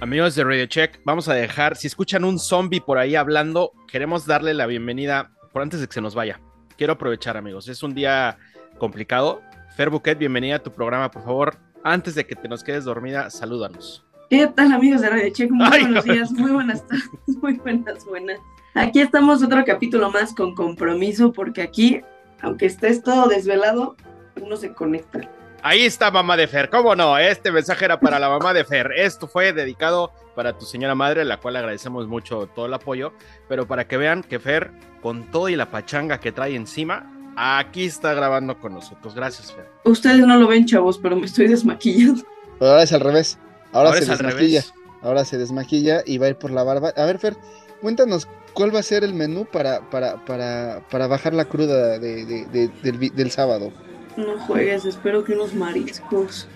Amigos de Radio Check, vamos a dejar, si escuchan un zombie por ahí hablando, queremos darle la bienvenida por antes de que se nos vaya. Quiero aprovechar, amigos, es un día complicado. Fer Buquet, bienvenida a tu programa, por favor. Antes de que te nos quedes dormida, salúdanos. ¿Qué tal amigos de Radio Check? Muy Ay, buenos no. días, muy buenas tardes, muy buenas, buenas. Aquí estamos otro capítulo más con compromiso porque aquí, aunque estés todo desvelado, uno se conecta. Ahí está mamá de Fer, ¿cómo no? Este mensaje era para la mamá de Fer. Esto fue dedicado para tu señora madre, la cual agradecemos mucho todo el apoyo, pero para que vean que Fer, con todo y la pachanga que trae encima, aquí está grabando con nosotros. Gracias, Fer. Ustedes no lo ven, chavos, pero me estoy desmaquillando. Pero ahora es al revés. Ahora, se es al desmaquilla. revés. Ahora se desmaquilla y va a ir por la barba. A ver, Fer, cuéntanos cuál va a ser el menú para, para, para, para bajar la cruda de, de- de- del, sábado. No juegues, espero que unos mariscos.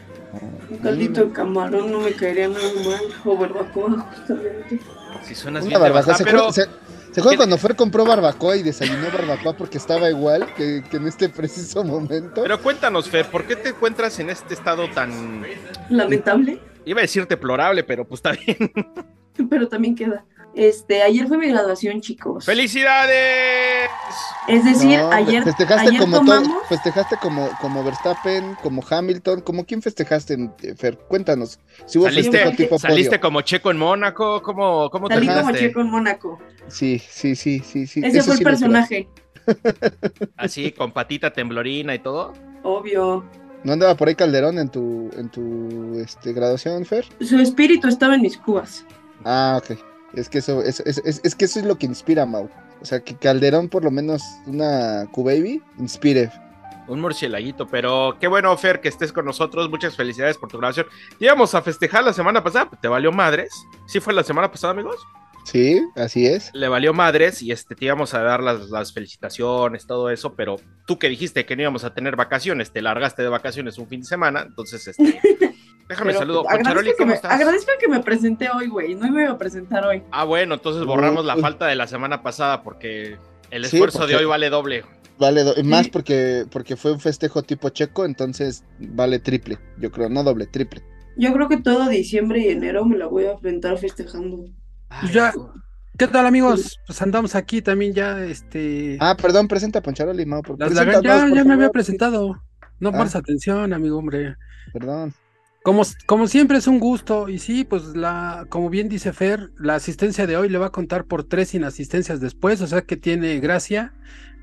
Un Mm. caldito de camarón no me caería nada mal. O barbacoa, justamente. Si suenas Una barbacoa. baja, ¿Se, pero se- ¿se acuerdan ¿Qué- cuando Fer compró barbacoa y desayunó barbacoa porque estaba igual que, que en este preciso momento? Pero cuéntanos, Fer, ¿por qué te encuentras en este estado tan, Lamentable, iba a decir deplorable, pero pues está bien? pero también queda. Este, ayer fue mi graduación, chicos. ¡Felicidades! Es decir, No, ayer, festejaste ayer como tomamos. todo- festejaste como, como Verstappen, como Hamilton, como quién festejaste, eh, Fer, cuéntanos. Si hubo ¿Saliste, festejo tipo saliste como checo en Mónaco? ¿Cómo, cómo Salí como checo en Mónaco. Sí, sí, sí, sí, sí. Ese eso fue el sí personaje. Así, con patita temblorina y todo. Obvio. ¿No andaba por ahí Calderón en tu, en tu este, graduación, Fer? Su espíritu estaba en mis cubas. Ah, ok. Es que eso, es, es, es, es que eso es lo que inspira, Mau. O sea, que Calderón, por lo menos una Q-Baby, inspire. Un murcielaguito, pero qué bueno, Fer, que estés con nosotros. Muchas felicidades por tu grabación. Íbamos a festejar la semana pasada, te valió madres. ¿Sí fue la semana pasada, amigos? Sí, así es. Le valió madres y este, te íbamos a dar las, las felicitaciones, todo eso, pero tú que dijiste que no íbamos a tener vacaciones, te largaste de vacaciones un fin de semana, entonces, este, déjame Pero saludo. agradezco Poncharoli, que ¿cómo me- estás? Agradezco que me presenté hoy, güey. No me iba a presentar hoy. Ah, bueno, entonces borramos la falta de la semana pasada porque el Sí, esfuerzo porque- de hoy vale doble. Vale, do- más Sí. porque, porque fue un festejo tipo checo, entonces vale triple, yo creo, no doble, triple. Yo creo que todo diciembre y enero me la voy a aventar festejando. Pues ya, ¿qué tal amigos? Pues andamos aquí también ya, este... Ah, perdón, presenta a Poncharoli, Mau. por- ya, por ya me había presentado. No Ah. pones atención, amigo, hombre. Perdón. Como, como siempre es un gusto, y sí, pues la, como bien dice Fer, la asistencia de hoy le va a contar por tres inasistencias después, o sea que tiene gracia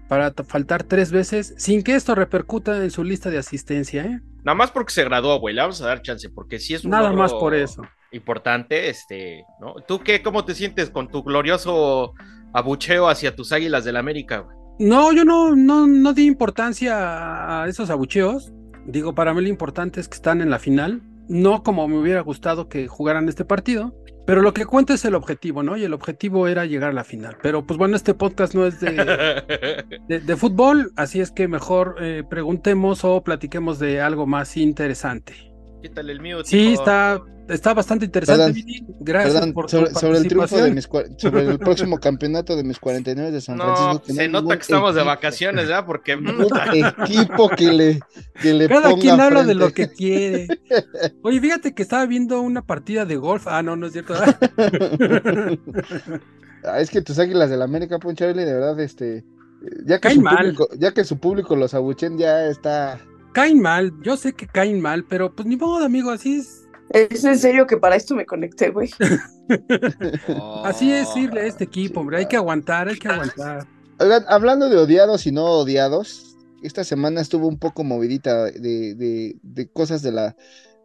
para faltar tres veces, sin que esto repercuta en su lista de asistencia, ¿eh? Nada más porque se graduó, güey, le vamos a dar chance, porque sí es un Nada más por eso. importante, este, ¿no? ¿Tú qué, cómo te sientes con tu glorioso abucheo hacia tus águilas del América, güey? No, yo no, no, no di importancia a esos abucheos. Digo, para mí lo importante es que están en la final. No como me hubiera gustado que jugaran este partido. Pero lo que cuenta es el objetivo, ¿no? Y el objetivo era llegar a la final. Pero pues bueno, este podcast no es de, de, de fútbol, así es que mejor eh, preguntemos o platiquemos de algo más interesante. Quítale el mío. Sí, está, está bastante interesante, Perdón, Vini. Gracias Perdón, por sobre, tu sobre el triunfo de mis sobre el próximo campeonato de mis 49 de San No, Francisco. se no nota que estamos de vacaciones, ¿verdad? Porque equipo que le, que le Cada ponga quien habla de lo frente. que quiere. Oye, fíjate que estaba viendo una partida de golf. Ah, no, no es cierto. Ah, es que tus águilas del América, Poncharoli, de verdad, este. Ya que, Caen su mal. público, ya que su público los abuchen, ya está. Caen mal, yo sé que caen mal, pero pues ni modo, amigo, así es. Es en serio que para esto me conecté, güey. Así es irle a este equipo, hombre. Hay que aguantar, hay que aguantar. Oigan, hablando de odiados y no odiados, esta semana estuvo un poco movidita de, de, de cosas de la,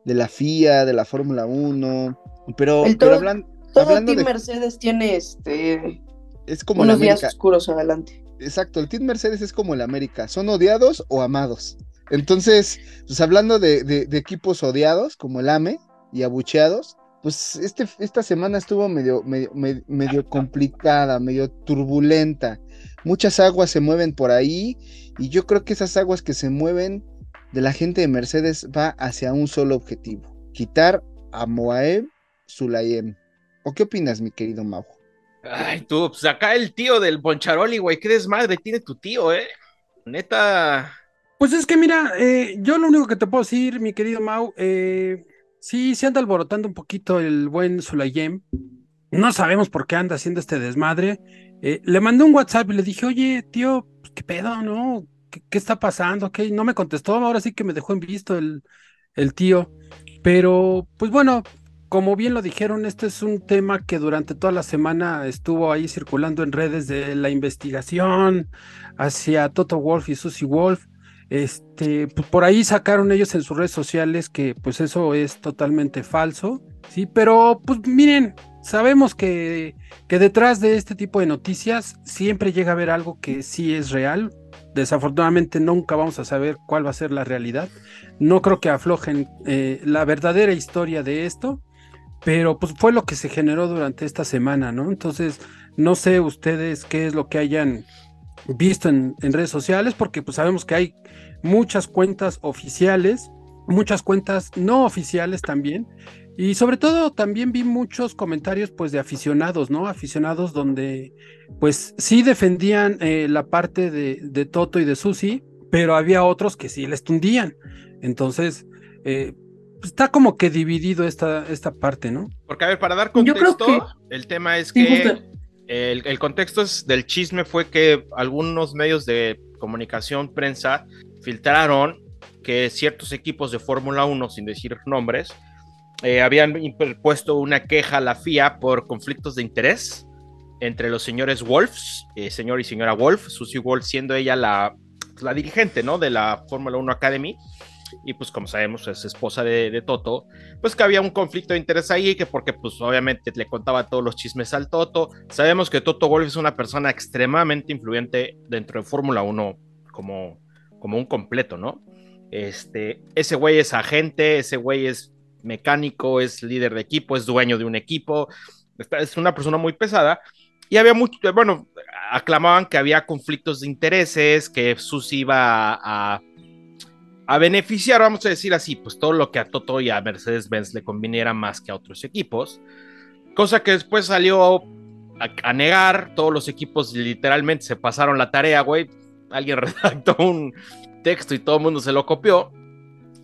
de la FIA, de la Fórmula 1, pero, El pero todo- hablan- Todo hablando Team de, Mercedes tiene este es como el unos días América, oscuros adelante. exacto, el Team Mercedes es como el América, son odiados o amados. Entonces, pues hablando de, equipos odiados, como el AME y abucheados, pues este, esta semana estuvo medio, medio, medio, complicada, medio turbulenta. Muchas aguas se mueven por ahí y yo creo que esas aguas que se mueven de la gente de Mercedes va hacia un solo objetivo, quitar a Moaeb Sulayem. ¿O qué opinas, mi querido Mau? Ay, tú, pues acá el tío del Boncharoli, güey, qué desmadre tiene tu tío, eh. Neta. Pues es que mira, eh, yo lo único que te puedo decir, mi querido Mau, eh, sí, se anda alborotando un poquito el buen Sulayem. No sabemos por qué anda haciendo este desmadre. Eh, le mandé un WhatsApp y le dije, oye, tío, pues, ¿qué pedo, no? ¿Qué, está pasando? ¿Qué? No me contestó, ahora sí que me dejó en visto el, el tío. Pero, pues bueno, como bien lo dijeron, este es un tema que durante toda la semana estuvo ahí circulando en redes de la investigación hacia Toto Wolf y Susie Wolf. Este, pues por ahí sacaron ellos en sus redes sociales que pues eso es totalmente falso, sí, pero pues miren, sabemos que, que detrás de este tipo de noticias siempre llega a haber algo que sí es real. Desafortunadamente nunca vamos a saber cuál va a ser la realidad. No creo que aflojen eh, la verdadera historia de esto, pero pues fue lo que se generó durante esta semana, ¿no? Entonces, no sé ustedes qué es lo que hayan visto en, en redes sociales, porque pues sabemos que hay muchas cuentas oficiales, muchas cuentas no oficiales también, y sobre todo también vi muchos comentarios pues de aficionados, ¿no? Aficionados donde pues sí defendían eh, la parte de, de, Toto y de Susi, pero había otros que sí les tundían. Entonces, eh, está como que dividido esta, esta parte, ¿no? Porque, a ver, para dar contexto, que... el tema es sí, que el, el, contexto es del chisme fue que algunos medios de comunicación, prensa, filtraron que ciertos equipos de Fórmula 1, sin decir nombres, eh, habían interpuesto una queja a la FIA por conflictos de interés entre los señores Wolfs, eh, señor y señora Wolf, Susie Wolf siendo ella la, la dirigente, ¿no? De la Fórmula 1 Academy, y pues como sabemos es esposa de, de, Toto, pues que había un conflicto de interés ahí, que porque pues obviamente le contaba todos los chismes al Toto, sabemos que Toto Wolf es una persona extremadamente influyente dentro de Fórmula 1 como, como un completo, ¿no? Este, ese güey es agente, ese güey es mecánico, es líder de equipo, es dueño de un equipo, es una persona muy pesada. Y había mucho, bueno, aclamaban que había conflictos de intereses, que Susi iba a, a, a, beneficiar, vamos a decir así, pues todo lo que a Toto y a Mercedes-Benz le conviniera más que a otros equipos. Cosa que después salió a, a negar, todos los equipos literalmente se pasaron la tarea, güey. Alguien redactó un texto y todo el mundo se lo copió,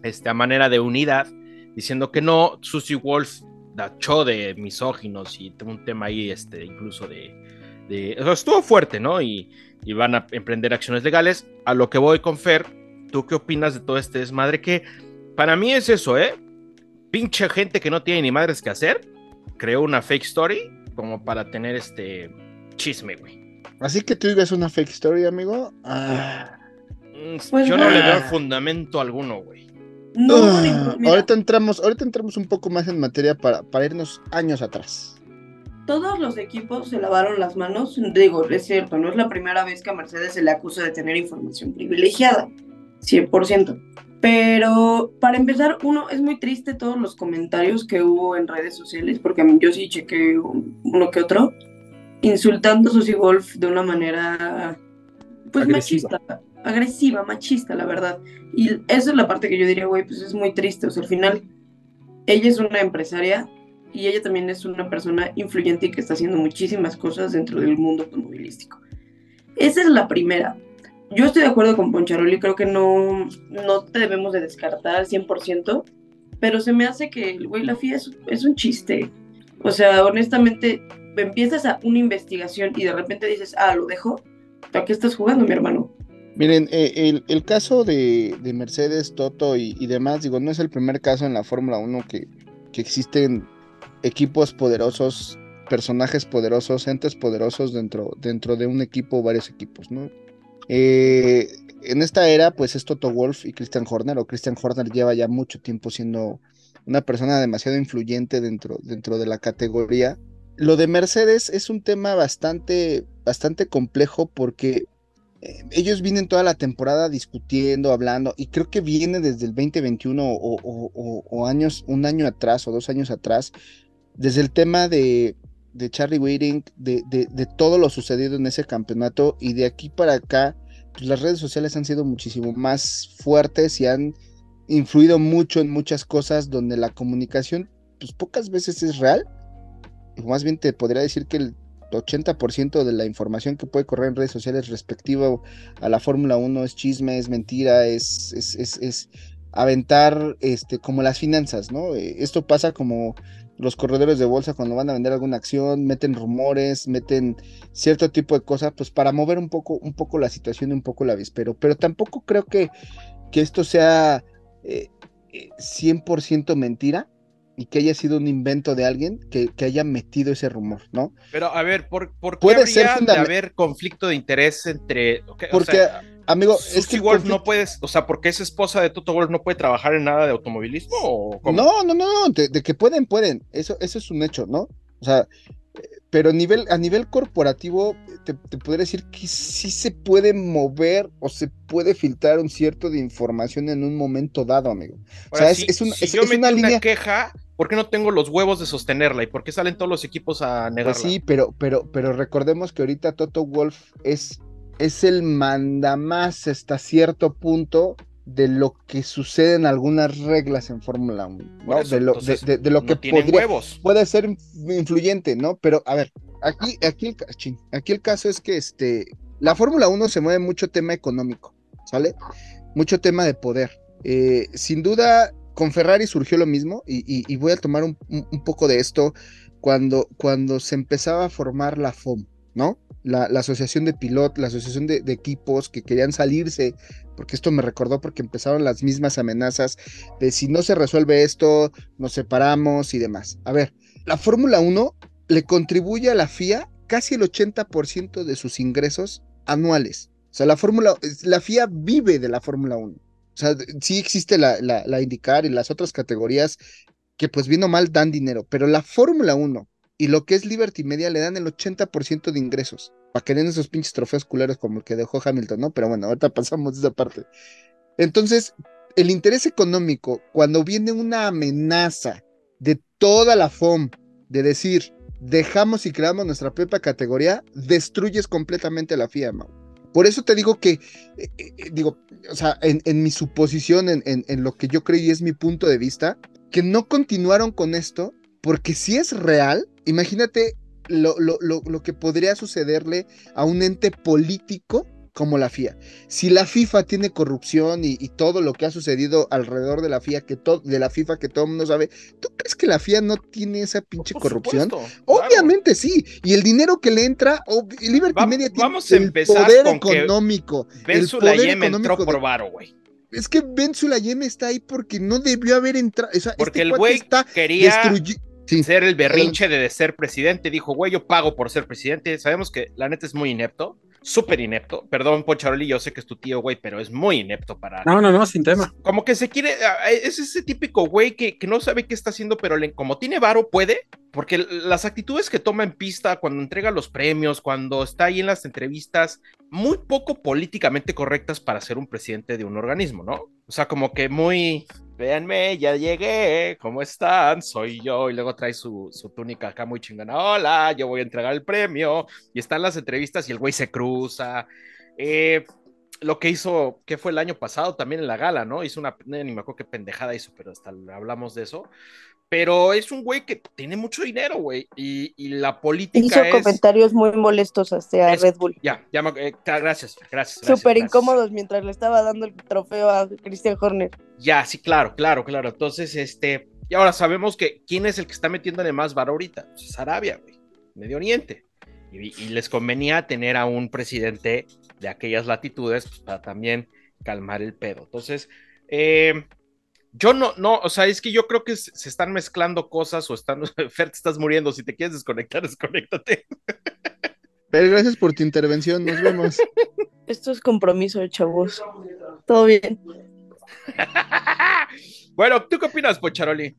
este, a manera de unidad diciendo que no, Susie Wolf tachó de misóginos y un tema ahí, este, incluso de, de estuvo fuerte, ¿no? Y, y, van a emprender acciones legales. A lo que voy con Fer, ¿tú qué opinas de todo este desmadre? Que para mí es eso, ¿eh? Pinche gente que no tiene ni madres que hacer, creó una fake story como para tener este chisme, güey. Así que tú digas una fake story, amigo. Ah. Pues Yo no, le veo fundamento alguno, güey. No, uh, ahorita entramos, ahorita entramos un poco más en materia para, para irnos años atrás. Todos los equipos se lavaron las manos, digo, es cierto, no es la primera vez que a Mercedes se le acusa de tener información privilegiada, 100%. Pero para empezar, uno, es muy triste todos los comentarios que hubo en redes sociales, porque a mí yo sí chequé uno que otro, insultando a Susie Wolf de una manera, pues Agresiva. machista agresiva, machista, la verdad. Y esa es la parte que yo diría, güey, pues es muy triste. O sea, al final, ella es una empresaria y ella también es una persona influyente y que está haciendo muchísimas cosas dentro del mundo automovilístico. Esa es la primera. Yo estoy de acuerdo con Poncharoli, creo que no, no te debemos de descartar al 100%, pero se me hace que, güey, la FIA es, es un chiste. O sea, honestamente, empiezas a una investigación y de repente dices, ah, lo dejo. ¿Para qué estás jugando, mi hermano? Miren, eh, el, el, caso de, de Mercedes, Toto y, y, demás, digo, no es el primer caso en la Fórmula 1 que, que, existen equipos poderosos, personajes poderosos, entes poderosos dentro, dentro de un equipo o varios equipos, ¿no? Eh, en esta era, pues es Toto Wolf y Christian Horner, o Christian Horner lleva ya mucho tiempo siendo una persona demasiado influyente dentro, dentro de la categoría. Lo de Mercedes es un tema bastante, bastante complejo porque eh, ellos vienen toda la temporada discutiendo, hablando, y creo que viene desde el 2021 o, o, años, un año atrás o dos años atrás, desde el tema de, de Charlie Whiting, de, de, de todo lo sucedido en ese campeonato y de aquí para acá, pues las redes sociales han sido muchísimo más fuertes y han influido mucho en muchas cosas donde la comunicación, pues pocas veces es real. Más bien te podría decir que el 80% de la información que puede correr en redes sociales respectivo a la Fórmula 1 es chisme, es mentira, es, es, es, es aventar este, como las finanzas, ¿no? Eh, Esto pasa como los corredores de bolsa cuando van a vender alguna acción, meten rumores, meten cierto tipo de cosas, pues para mover un poco, un poco la situación y un poco la avispero. Pero tampoco creo que, que esto sea eh, eh, 100% mentira y que haya sido un invento de alguien que, que haya metido ese rumor, ¿no? Pero a ver, ¿por, por qué Puede ser habría de haber conflicto de interés entre... o Porque, sea, amigo, es que Wolf conflicto- no puedes, o sea, porque es esposa de Toto Wolf, no puede trabajar en nada de automovilismo o cómo? No, no, no, de, de que pueden, pueden. Eso, eso es un hecho, ¿no? O sea, pero a nivel, a nivel corporativo, te, te podría decir que sí se puede mover o se puede filtrar un cierto de información en un momento dado, amigo. O sea, es, si, es una, si es- yo es una una, queja, ¿por qué no tengo los huevos de sostenerla? ¿Y por qué salen todos los equipos a negarla? Pues sí, pero, pero, pero recordemos que ahorita Toto Wolf es, es el mandamás hasta cierto punto de lo que sucede en algunas reglas en Fórmula 1, Por ¿no? eso, de, lo, de, entonces, de- de lo no que podría, huevos. puede ser inf- influyente, ¿no? Pero a ver, aquí, aquí, el, aquí el caso es que este, la Fórmula 1 se mueve mucho tema económico, ¿sale? Mucho tema de poder. Eh, sin duda, con Ferrari surgió lo mismo, y, y- y voy a tomar un, un- un poco de esto cuando, cuando se empezaba a formar la FOM, ¿no? La, la asociación de pilotos, la asociación de, de equipos que querían salirse, porque esto me recordó porque empezaron las mismas amenazas de si no se resuelve esto, nos separamos y demás. A ver, la Fórmula 1 le contribuye a la FIA casi el 80% de sus ingresos anuales. O sea, la Fórmula, la FIA vive de la Fórmula 1. O sea, sí existe la, la, la IndyCar y las otras categorías que pues bien o mal dan dinero, pero la Fórmula 1 y lo que es Liberty Media le dan el 80% de ingresos. Para que den esos pinches trofeos culeros como el que dejó Hamilton, ¿no? Pero bueno, ahorita pasamos esa parte. Entonces, el interés económico, cuando viene una amenaza de toda la FOM de decir, dejamos y creamos nuestra propia categoría, destruyes completamente la FIA, Mau. Por eso te digo que, eh, eh, digo, o sea, en, en mi suposición, en, en, en lo que yo creo y es mi punto de vista, que no continuaron con esto, porque si es real, imagínate lo, lo, lo, lo que podría sucederle a un ente político como la FIA. Si la FIFA tiene corrupción y, y todo lo que ha sucedido alrededor de la FIA, que to- de la FIFA que todo el mundo sabe, ¿tú crees que la FIA no tiene esa pinche Por corrupción? supuesto, claro. Obviamente sí, y el dinero que le entra, ob- Liberty Va- Media tiene vamos a el empezar poder con que económico. Ben el poder entró económico por de- varo, güey. Es que Ben Sulayem está ahí porque no debió haber entrado. O sea, Porque este el güey está quería Sí, ser el berrinche de ser presidente. Dijo, güey, yo pago por ser presidente. Sabemos que la neta es muy inepto, súper inepto. Perdón, Poncharoli, yo sé que es tu tío, güey, pero es muy inepto para. No, no, no, sin tema. Como que se quiere. ah, Es ese típico güey que, que no sabe qué está haciendo, pero le- como tiene varo, puede. Porque las actitudes que toma en pista, cuando entrega los premios, cuando está ahí en las entrevistas, muy poco políticamente correctas para ser un presidente de un organismo, ¿no? O sea, como que muy, véanme, ya llegué, ¿cómo están? Soy yo, y luego trae su, su túnica acá muy chingona, hola, yo voy a entregar el premio, y están las entrevistas y el güey se cruza. Eh, lo que hizo, que fue el año pasado también en la gala, ¿no? Hizo una, ni me acuerdo qué pendejada hizo, pero hasta hablamos de eso. Pero es un güey que tiene mucho dinero, güey, y, y la política Hizo es... comentarios muy molestos hacia es- Red Bull. Ya, ya, me- eh, gracias, gracias. Súper incómodos mientras le estaba dando el trofeo a Christian Horner. Ya, sí, claro, claro, claro. Entonces, este, y ahora sabemos que quién es el que está metiéndole más varo ahorita. Pues es Arabia, güey, Medio Oriente. Y, y les convenía tener a un presidente de aquellas latitudes pues, para también calmar el pedo. Entonces, eh, yo no, no, o sea, es que yo creo que se están mezclando cosas o están, Fer, te estás muriendo. Si te quieres desconectar, desconéctate. pero gracias por tu intervención, nos vemos. Esto es compromiso, chavos. Todo bien. bueno, ¿tú qué opinas, Pocharoli?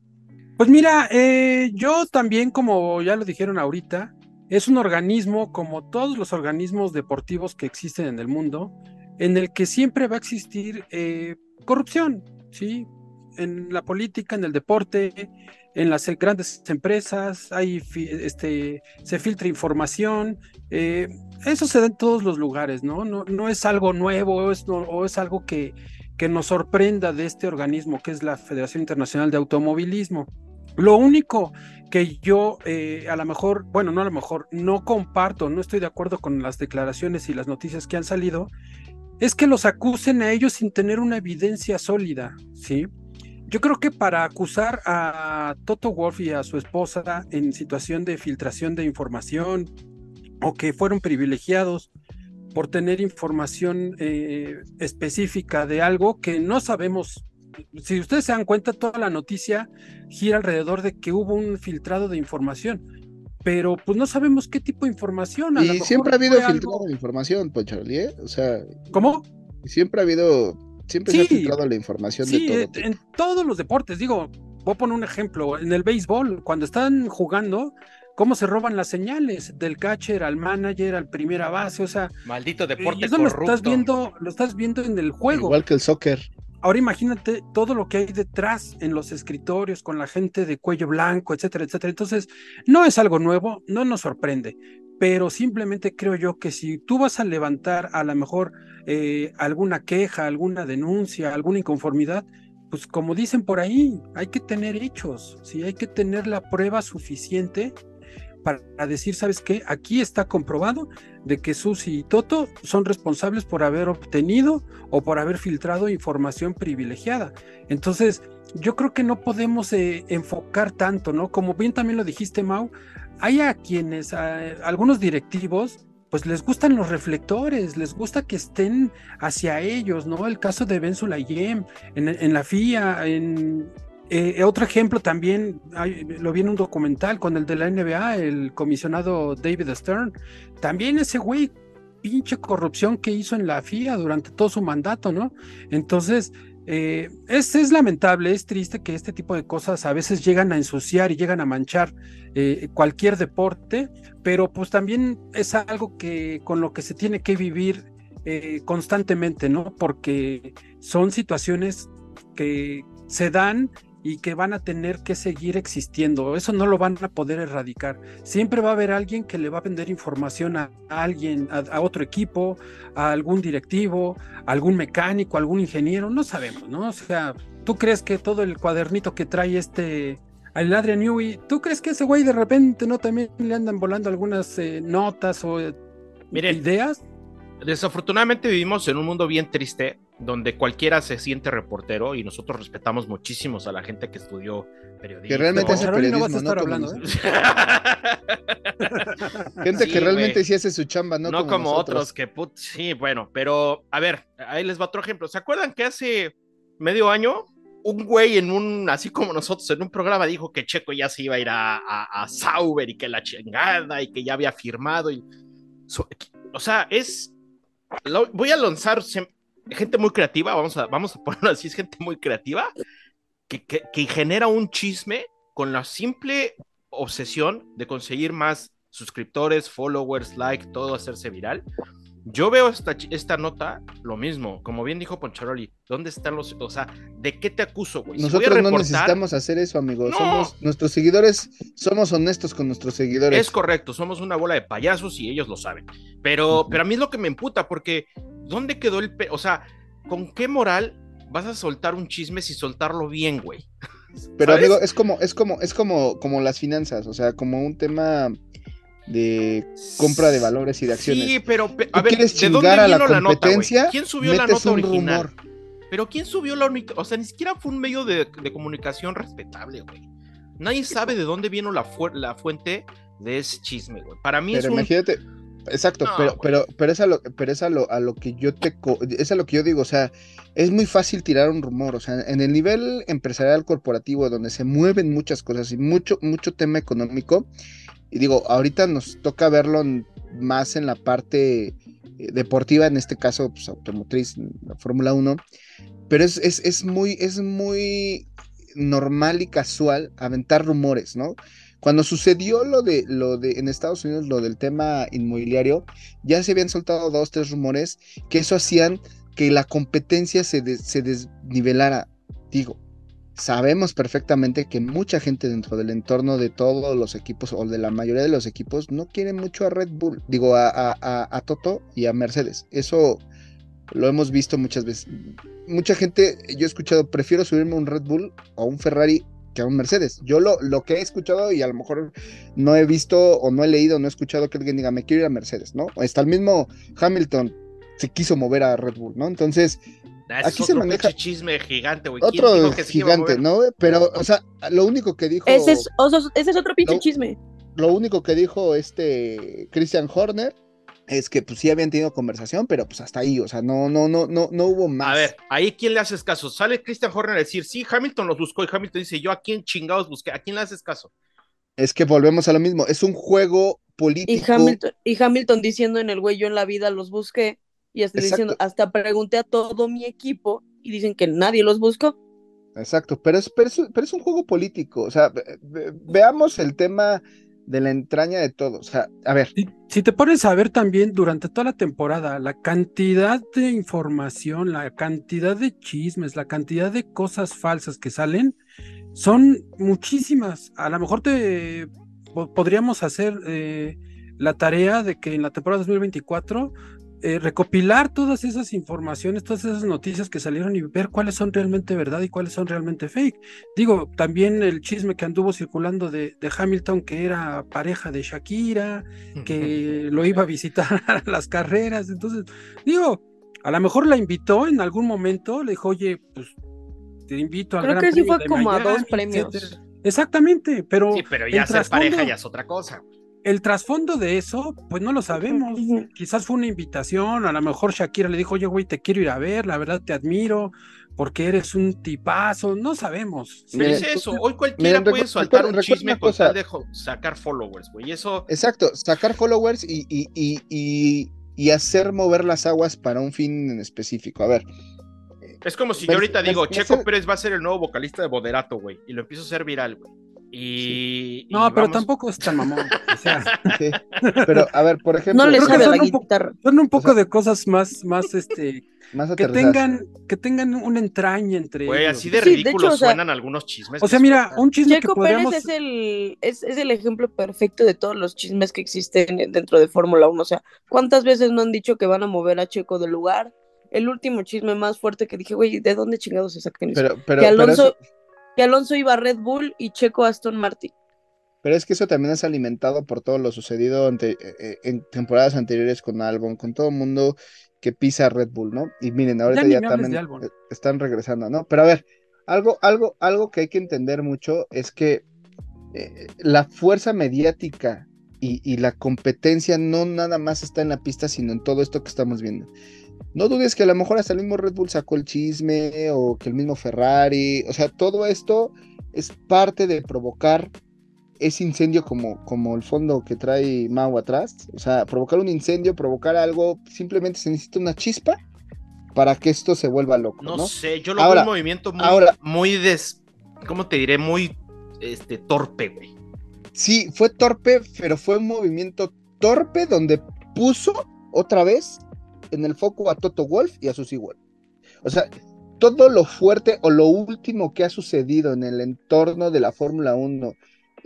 Pues mira, eh, yo también, como ya lo dijeron ahorita, es un organismo como todos los organismos deportivos que existen en el mundo, en el que siempre va a existir eh, corrupción, ¿sí? En la política, en el deporte, en las grandes empresas, hay, este, se filtra información, eh, eso se da en todos los lugares, ¿no? No, es algo nuevo o es, no- o es algo que, que nos sorprenda de este organismo que es la Federación Internacional de Automovilismo. Lo único que yo eh, a lo mejor, bueno, no a lo mejor, no comparto, no estoy de acuerdo con las declaraciones y las noticias que han salido, es que los acusen a ellos sin tener una evidencia sólida, ¿sí? Yo creo que para acusar a Toto Wolf y a su esposa en situación de filtración de información o que fueron privilegiados por tener información eh, específica de algo que no sabemos. Si ustedes se dan cuenta, toda la noticia gira alrededor de que hubo un filtrado de información, pero pues no sabemos qué tipo de información. a Y siempre ha habido algo- filtrado de información, Poncharoli, ¿eh? O sea, ¿Cómo? siempre ha habido, siempre se ha Sí, filtrado la información Sí, de todo eh, tipo. en todos los deportes, digo, voy a poner un ejemplo, en el béisbol, cuando están jugando, cómo se roban las señales del catcher al manager, al primera base, o sea, Maldito y deporte eso lo estás viendo, lo estás viendo en el juego. Igual que el soccer. Ahora imagínate todo lo que hay detrás en los escritorios con la gente de cuello blanco, etcétera, etcétera. Entonces, no es algo nuevo, no nos sorprende, pero simplemente creo yo que si tú vas a levantar a lo mejor eh, alguna queja, alguna denuncia, alguna inconformidad, pues como dicen por ahí, hay que tener hechos, ¿sí? hay que tener la prueba suficiente para decir, ¿sabes qué? Aquí está comprobado de que Susi y Toto son responsables por haber obtenido o por haber filtrado información privilegiada. Entonces, yo creo que no podemos eh, enfocar tanto, ¿no? Como bien también lo dijiste, Mau, hay a quienes, a, algunos directivos, pues les gustan los reflectores, les gusta que estén hacia ellos, ¿no? El caso de Ben Sulayem en, en la FIA, en, eh, otro ejemplo también, lo vi en un documental con el de la NBA, el comisionado David Stern. También ese güey, pinche corrupción que hizo en la FIA durante todo su mandato, ¿no? Entonces, eh, es, es, lamentable, es triste que este tipo de cosas a veces llegan a ensuciar y llegan a manchar eh, cualquier deporte, pero pues también es algo que con lo que se tiene que vivir eh, constantemente, ¿no? Porque son situaciones que se dan y que van a tener que seguir existiendo. Eso no lo van a poder erradicar. Siempre va a haber alguien que le va a vender información a, alguien, a, a, otro equipo, a algún directivo, a algún mecánico, a algún ingeniero, no sabemos, ¿no? O sea, ¿tú crees que todo el cuadernito que trae este el Adrian Newey, ¿tú crees que ese güey de repente no también le andan volando algunas eh, notas o Miren, ideas? Desafortunadamente vivimos en un mundo bien triste donde cualquiera se siente reportero y nosotros respetamos muchísimo a la gente que estudió periodismo. Que realmente hace periodismo, no vas a estar no hablando, ¿eh? Gente Sí, que realmente güey. sí hace su chamba, no, no como, como, otros que put... sí, bueno, pero a ver, ahí les va otro ejemplo. ¿Se acuerdan que hace medio año un güey en un, así como nosotros, en un programa dijo que Checo ya se iba a ir a, a, a Sauber y que la chingada y que ya había firmado y so, o sea, es lo, voy a lanzar gente muy creativa, vamos a, vamos a ponerlo así, es gente muy creativa que, que, que genera un chisme con la simple obsesión de conseguir más suscriptores, followers, like, todo hacerse viral. Yo veo esta, esta nota lo mismo, como bien dijo Poncharoli, ¿dónde están los, o sea, ¿de qué te acuso, güey? Nosotros reportar, no necesitamos hacer eso, amigo. No. Somos nuestros seguidores, somos honestos con nuestros seguidores. Es correcto, somos una bola de payasos y ellos lo saben. Pero, uh -huh. pero a mí es lo que me emputa, porque ¿dónde quedó el, pe o sea, con qué moral vas a soltar un chisme si soltarlo bien, güey? Pero ¿sabes? amigo, es como, es como, es como, como las finanzas, o sea, como un tema de compra de valores y de acciones. Sí, pero a ver, ¿de dónde a la? La nota, ¿Quién subió la nota original? Rumor. Pero quién subió la única, o sea, ni siquiera fue un medio de, de comunicación respetable, güey. Nadie sabe de dónde vino la, fu la fuente de ese chisme, güey. Para mí pero es un... exacto, no, pero, pero, pero es, a lo, pero es a lo, a lo que yo te, es a lo que yo digo, o sea, es muy fácil tirar un rumor, o sea, en el nivel empresarial corporativo donde se mueven muchas cosas y mucho, mucho tema económico, y digo, ahorita nos toca verlo en, más en la parte eh, deportiva, en este caso, pues automotriz, la Fórmula 1, pero es, es, es, muy, es muy normal y casual aventar rumores, ¿no? Cuando sucedió lo de, lo de en Estados Unidos, lo del tema inmobiliario, ya se habían soltado dos, tres rumores que eso hacían que la competencia se, de, se desnivelara, digo. sabemos perfectamente que mucha gente dentro del entorno de todos los equipos o de la mayoría de los equipos no quiere mucho a Red Bull, digo a, a- a- Toto y a Mercedes. Eso lo hemos visto muchas veces. Mucha gente, yo he escuchado, prefiero subirme a un Red Bull o un Ferrari que a un Mercedes. Yo lo, lo que he escuchado y a lo mejor no he visto o no he leído, no he escuchado que alguien diga, me quiero ir a Mercedes, ¿no? Hasta el mismo Hamilton se quiso mover a Red Bull, ¿no? Entonces, Ah, Aquí es se maneja- pinche chisme gigante, güey. ¿Quién otro dijo que se iba a gigante? ¿no? Pero, o sea, lo único que dijo... Ese es, ese es otro pinche chisme. lo único que dijo este Christian Horner es que pues sí habían tenido conversación, pero pues hasta ahí, o sea, no, no, no, no, no hubo más. A ver, ahí quién le haces caso. Sale Christian Horner a decir, sí, Hamilton los buscó y Hamilton dice, yo a quién chingados busqué, ¿a quién le haces caso? Es que volvemos a lo mismo, es un juego político. Y Hamilton, y Hamilton diciendo en el güey, yo en la vida los busqué. Y hasta Exacto. diciendo, hasta pregunté a todo mi equipo y dicen que nadie los buscó. Exacto, pero es, pero es, pero es un juego político, o sea, ve- ve- veamos el tema de la entraña de todo, o sea, a ver, Si, si te pones a ver también durante toda la temporada, la cantidad de información, la cantidad de chismes, la cantidad de cosas falsas que salen, son muchísimas. A lo mejor te po- podríamos hacer eh, la tarea de que en la temporada 2024 eh, recopilar todas esas informaciones, todas esas noticias que salieron y ver cuáles son realmente verdad y cuáles son realmente fake. Digo, también el chisme que anduvo circulando de, de Hamilton, que era pareja de Shakira, que lo iba a visitar a las carreras. Entonces, digo, a lo mejor la invitó en algún momento, le dijo, oye, pues te invito al Creo Gran que sí fue como a dos premios. etcétera. Exactamente, pero, Sí, pero ya ser pareja ya es otra cosa. El trasfondo de eso, pues no lo sabemos. Quizás fue una invitación, a lo mejor Shakira le dijo, oye, güey, te quiero ir a ver, la verdad te admiro, porque eres un tipazo, no sabemos. Pero es eso, hoy cualquiera miren, puede soltar un chisme con cosa. tal de sacar followers, güey. Y eso, exacto, sacar followers y, y, y, y, y hacer mover las aguas para un fin en específico, a ver, es como si yo ahorita digo, Merce- Checo Pérez va a ser el nuevo vocalista de Moderato, güey. Y lo empiezo a hacer viral, güey. Y, No, y pero vamos- tampoco es tan mamón. O sea, sí, pero a ver, por ejemplo, No le creo que son un guitarra. son un poco sea- de cosas más, más, este, más que tengan, que tengan una entraña entre Güey, así de Sí, de ridículos hecho, o sea- suenan algunos chismes. O sea, que mira, un chisme que Checo podríamos... Pérez es el, es, es el ejemplo perfecto de todos los chismes que existen dentro de Fórmula 1. O sea, ¿cuántas veces no han dicho que van a mover a Checo del lugar? El último chisme más fuerte que dije, güey, ¿de dónde chingados se sacan eso? Pero, pero, que, pero Alonso, eso- que Alonso iba a Red Bull y Checo a Aston Martin. Pero es que eso también es alimentado por todo lo sucedido ante- eh, eh, en temporadas anteriores con Albon, con todo el mundo que pisa Red Bull, ¿no? Y miren, ahorita ya, también eh, están regresando, ¿no? Pero a ver, algo, algo, algo que hay que entender mucho es que eh, la fuerza mediática y, y la competencia no nada más está en la pista, sino en todo esto que estamos viendo. No dudes que a lo mejor hasta el mismo Red Bull sacó el chisme o que el mismo Ferrari, o sea, todo esto es parte de provocar ese incendio como, como el fondo que trae Mau atrás, o sea, provocar un incendio, provocar algo, simplemente se necesita una chispa para que esto se vuelva loco, No, ¿no? sé, yo lo Ahora, veo un movimiento muy, ahora- muy des, ¿cómo te diré? Muy este torpe, güey. Sí, fue torpe, pero fue un movimiento torpe donde puso otra vez en el foco a Toto Wolf y a Susie Wolf. O sea, todo lo fuerte o lo último que ha sucedido en el entorno de la Fórmula 1,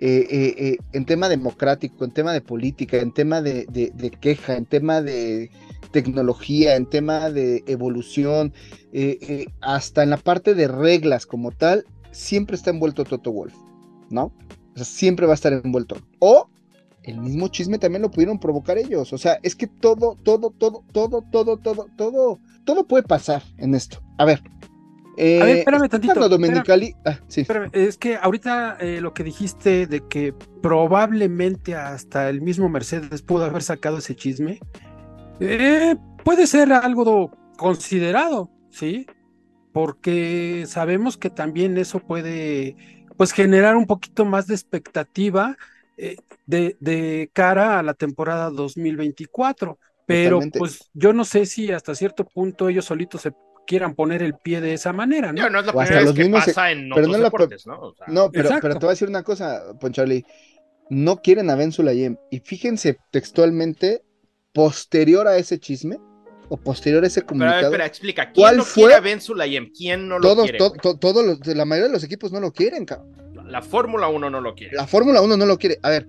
eh, eh, eh, en tema democrático, en tema de política, en tema de, de- queja, en tema de tecnología, en tema de evolución, hasta en la parte de reglas como tal, siempre está envuelto Toto Wolf, ¿no? O sea, siempre va a estar envuelto. O el mismo chisme también lo pudieron provocar ellos. O sea, es que todo, todo, todo, todo, todo, todo, todo, todo puede pasar en esto. A ver. Eh, A ver, espérame tantito, Domenicali. Ah, sí. Espérame, es que ahorita eh, lo que dijiste de que probablemente hasta el mismo Mercedes pudo haber sacado ese chisme, eh, puede ser algo considerado, ¿sí? Porque sabemos que también eso puede, pues, generar un poquito más de expectativa eh, de, de cara a la temporada 2024. Pero, Totalmente. pues, yo no sé si hasta cierto punto ellos solitos se quieran poner el pie de esa manera, ¿no? Ya, no es la primera vez que pasa en pero otros no la- deportes, ¿no? O sea, No, pero, Exacto. pero te voy a decir una cosa, Poncharli. No quieren a Ben Sulayem. Y fíjense textualmente, posterior a ese chisme, o posterior a ese Pero a ver, comunicado, espera, explica. ¿Quién ¿Cuál no fue? quiere a Ben Sulayem? ¿Quién no lo todos, quiere? to- güey? to- todos los- la mayoría de los equipos no lo quieren, cabrón. La Fórmula 1 no lo quiere. La Fórmula 1 no lo quiere. A ver,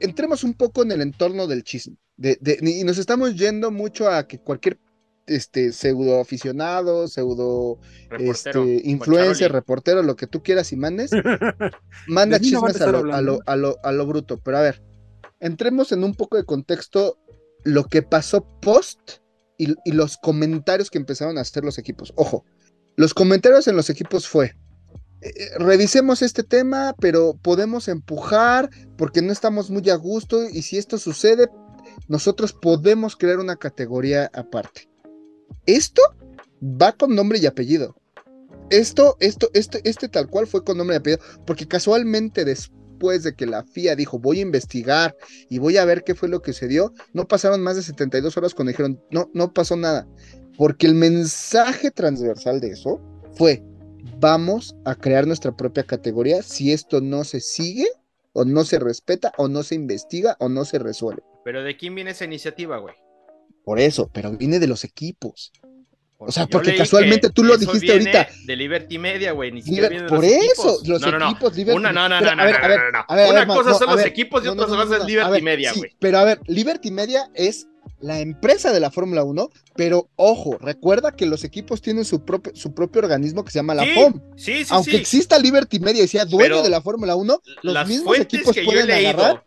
entremos un poco en el entorno del chisme. De, de- y nos estamos yendo mucho a que cualquier este, pseudo aficionado, pseudo Reportero. este, influencer, Charoli. reportero, lo que tú quieras y mandes, manda a chismes a lo, a, lo, a, lo, a lo bruto. Pero a ver, entremos en un poco de contexto lo que pasó post y, y los comentarios que empezaron a hacer los equipos. Ojo, los comentarios en los equipos fue, eh, revisemos este tema, pero podemos empujar porque no estamos muy a gusto y si esto sucede, nosotros podemos crear una categoría aparte. Esto va con nombre y apellido. Esto, esto, este, este tal cual fue con nombre y apellido, porque casualmente después de que la FIA dijo voy a investigar y voy a ver qué fue lo que se dio, no pasaron más de 72 horas cuando dijeron no, no pasó nada, porque el mensaje transversal de eso fue vamos a crear nuestra propia categoría si esto no se sigue o no se respeta o no se investiga o no se resuelve. Pero ¿de quién viene esa iniciativa, güey? Por eso, pero viene de los equipos. O sea, porque casualmente tú lo dijiste ahorita. De Liberty Media, güey. Ni siquiera viene de por los eso, equipos. los no, no, no. equipos Liberty. Una, no, no, no, Una cosa son los equipos y cosas no, es Liberty Media, güey. pero a ver, Liberty Media es la empresa de la Fórmula 1, pero ojo, recuerda que los equipos tienen su propio, su propio organismo que se llama la Sí, FOM. sí, sí, Aunque exista Liberty Media y sea dueño Pero de la Fórmula 1, los Las mismos fuentes equipos que yo he pueden leído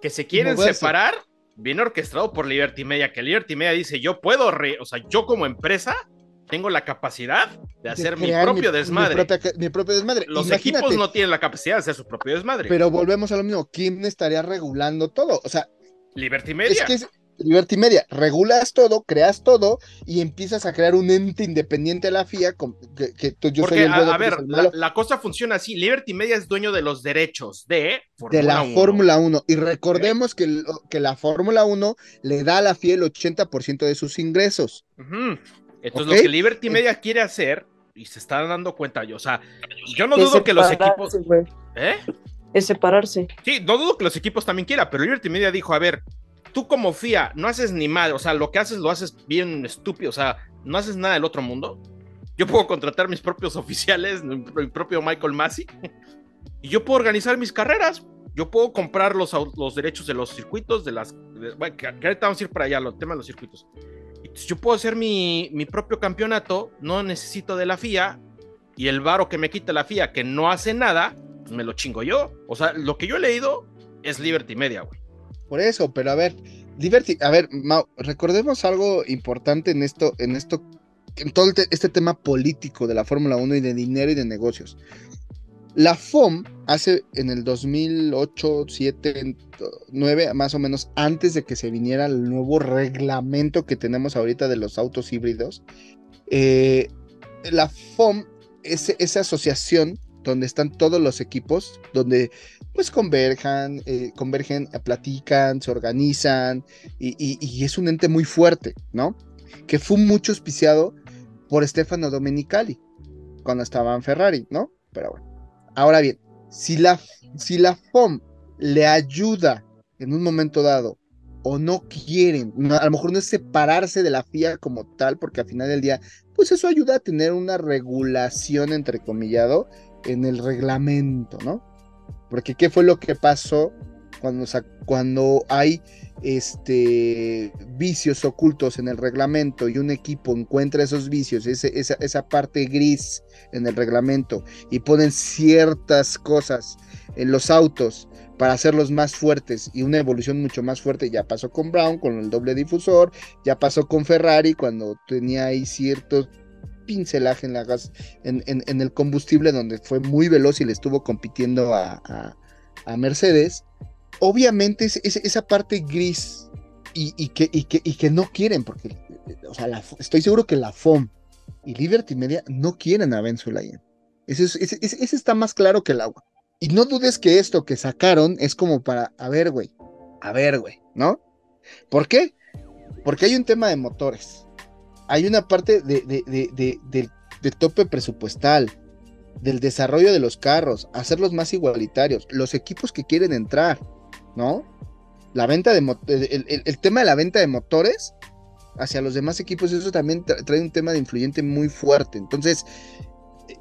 que se quieren moverse. separar viene orquestado por Liberty Media, que Liberty Media dice, yo puedo, re- o sea, yo como empresa tengo la capacidad de de hacer mi propio Mi, desmadre. propia mi propio desmadre. Los Imagínate, equipos no tienen la capacidad de hacer su propio desmadre. Pero volvemos a lo mismo. ¿Quién estaría regulando todo? O sea, Liberty es Media. que es Liberty Media. Regulas todo, creas todo y empiezas a crear un ente independiente a la FIA. con- que, que tú- yo soy Porque, el a, bueno, a ver, la, cosa funciona así. Liberty Media es dueño de los derechos de de la 1. Fórmula 1. Y recordemos que, que la Fórmula 1 le da a la FIA el 80% de sus ingresos. Entonces, lo que Liberty Media quiere hacer, y se están dando cuenta, yo, o sea, yo no dudo que los separarse, equipos. güey. ¿Eh? Es separarse. Sí, no dudo que los equipos también quieran, pero Liberty Media dijo: a ver, tú como FIA no haces ni mal, o sea, lo que haces lo haces bien estúpido, o sea, no haces nada del otro mundo. Yo puedo contratar mis propios oficiales, mi propio Michael Massey, y yo puedo organizar mis carreras. Yo puedo comprar los, los derechos de los circuitos, de las. de- bueno, que, ahorita vamos a ir para allá, el tema de los circuitos. Yo puedo hacer mi, mi propio campeonato, no necesito de la FIA, y el varo que me quita la FIA, que no hace nada, pues me lo chingo yo. O sea, lo que yo he leído es Liberty Media, güey. Por eso, pero a ver, Liberty, a ver, Mau, recordemos algo importante en esto, en esto, en todo el te- este tema político de la Fórmula 1 y de dinero y de negocios. La FOM hace en el 2008, 7, 9, más o menos antes de que se viniera el nuevo reglamento que tenemos ahorita de los autos híbridos, eh, la FOM es esa asociación donde están todos los equipos, donde pues converjan, eh, convergen, eh, platican, se organizan y, es un ente muy fuerte, ¿no? Que fue mucho auspiciado por Stefano Domenicali cuando estaba en Ferrari, ¿no? Pero bueno. Ahora bien, si la, si la FOM le ayuda en un momento dado o no quieren, a lo mejor no es separarse de la FIA como tal, porque al final del día, pues eso ayuda a tener una regulación, entrecomillado, en el reglamento, ¿no? Porque ¿qué fue lo que pasó cuando, cuando hay este, vicios ocultos en el reglamento y un equipo encuentra esos vicios, esa, esa parte gris en el reglamento y ponen ciertas cosas en los autos para hacerlos más fuertes y una evolución mucho más fuerte? Ya pasó con Brown con el doble difusor, ya pasó con Ferrari cuando tenía ahí ciertos pincelaje en la gas en, en- en el combustible donde fue muy veloz y le estuvo compitiendo a, a- a Mercedes, obviamente es, es- esa parte gris y, y que, y, que, y que no quieren, porque o sea, la- estoy seguro que la FOM y Liberty Media no quieren a Ben ese- ese- ese está más claro que el agua. Y no dudes que esto que sacaron es como para, a ver, güey, a ver, güey, ¿no? ¿Por qué? Porque hay un tema de motores hay una parte de, tope presupuestal, del desarrollo de los carros, hacerlos más igualitarios, los equipos que quieren entrar, ¿no? La venta de el, tema de la venta de motores hacia los demás equipos, eso también tra- trae un tema de influyente muy fuerte. Entonces, eh,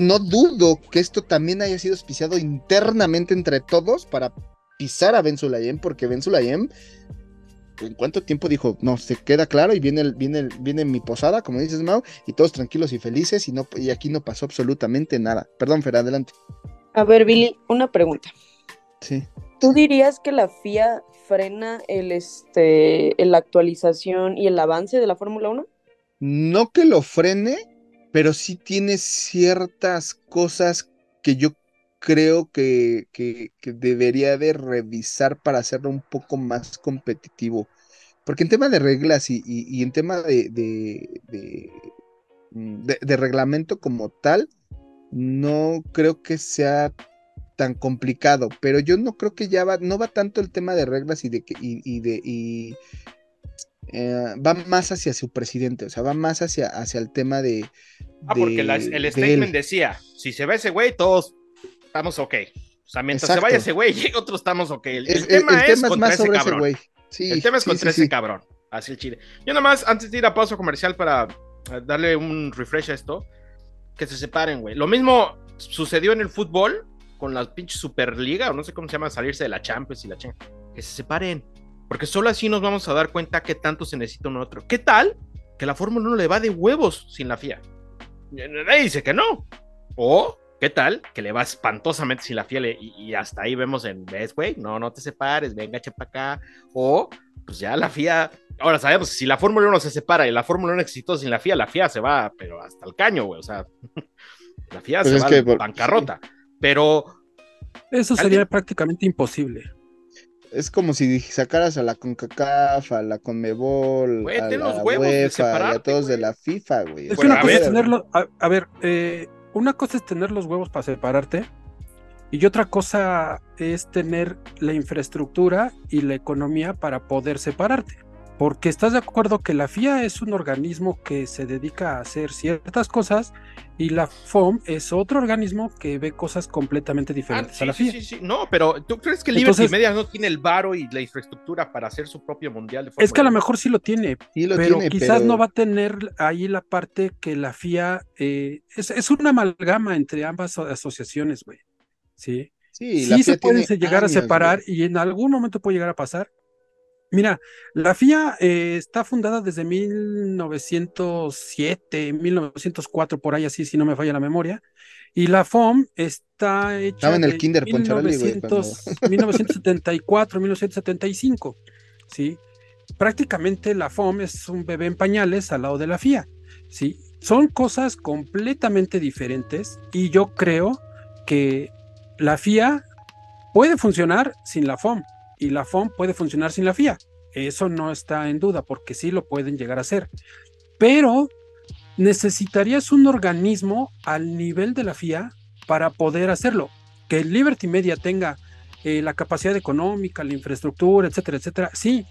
no dudo que esto también haya sido auspiciado internamente entre todos para pisar a Ben Sulayem, porque Ben Sulayem, ¿en cuánto tiempo dijo? No, se queda claro y viene, el- viene, el- viene mi posada, como dices, Mau, y todos tranquilos y felices, y, no, y aquí no pasó absolutamente nada. Perdón, Fer, adelante. A ver, Billy, una pregunta. Sí. ¿Tú dirías que la FIA frena el este la actualización y el avance de la Fórmula 1? No que lo frene, pero sí tiene ciertas cosas que yo creo que, que- que debería de revisar para hacerlo un poco más competitivo. Porque en tema de reglas y, y- y en tema de, de, de- mm, de- de reglamento como tal, no creo que sea tan complicado, pero yo no creo que ya va, no va tanto el tema de reglas y de que, y, y de, y, eh, va más hacia su presidente, o sea, va más hacia, hacia el tema de. Ah, porque la- el statement decía, si se va ese güey, todos estamos ok. O sea, mientras se vaya ese güey, otros estamos ok. El, el Es- el- tema el es, tema es contra más ese sobre ese cabrón. güey. Sí, el tema es sí, contra sí, ese cabrón. Así el chile. Yo nada más, antes de ir a pausa comercial para eh, darle un refresh a esto, que se separen, güey. Lo mismo sucedió en el fútbol con la pinche Superliga, o no sé cómo se llama, salirse de la Champions y la chinga. Que se separen. Porque solo así nos vamos a dar cuenta que tanto se necesita uno otro. ¿Qué tal que la Fórmula 1 le va de huevos sin la FIA? Nadie dice que no. O, ¿qué tal que le va espantosamente sin la FIA le- y, y hasta ahí vemos en, ¿ves, güey? No, no te separes, venga, echa para acá. O, pues ya la FIA, ahora sabemos, si la Fórmula 1 se separa y la Fórmula 1 es exitosa sin la FIA, la FIA se va, pero hasta el caño, güey. O sea, la FIA Pues se es va que a por- bancarrota. Pero Eso ¿Alguien? sería prácticamente imposible. Es como si sacaras a la CONCACAF, a la CONMEBOL, Güey, a ten los la UEFA y a todos de la FIFA, güey. Es que una cosa es tenerlo. A, a ver, eh, una cosa es tener los huevos para separarte. Y otra cosa es tener la infraestructura y la economía para poder separarte. Porque estás de acuerdo que la FIA es un organismo que se dedica a hacer ciertas cosas y la FOM es otro organismo que ve cosas completamente Ah, diferentes sí, a la sí, FIA. sí, sí. No, pero ¿tú crees que Liberty Entonces- Media no tiene el varo y la infraestructura para hacer su propio mundial de Es que a lo mejor sí lo tiene, Sí lo pero tiene, quizás pero- no va a tener ahí la parte que la FIA eh, es, es una amalgama entre ambas asociaciones, güey. Sí, Sí, sí la se FIA pueden se llegar años, a separar güey. y en algún momento puede llegar a pasar. Mira, la FIA eh, está fundada desde 1907, 1904, por ahí así, si no me falla la memoria. Y la FOM está hecha Estaba en el de kinder Poncharoli, güey, 1900 1974, 1975, ¿sí? Prácticamente la FOM es un bebé en pañales al lado de la FIA, ¿sí? Son cosas completamente diferentes y yo creo que la FIA puede funcionar sin la FOM y la FOM puede funcionar sin la FIA. Eso no está en duda porque sí lo pueden llegar a hacer. Pero necesitarías un organismo al nivel de la FIA para poder hacerlo. Que Liberty Media tenga eh, la capacidad económica, la infraestructura, etcétera, etcétera, sí.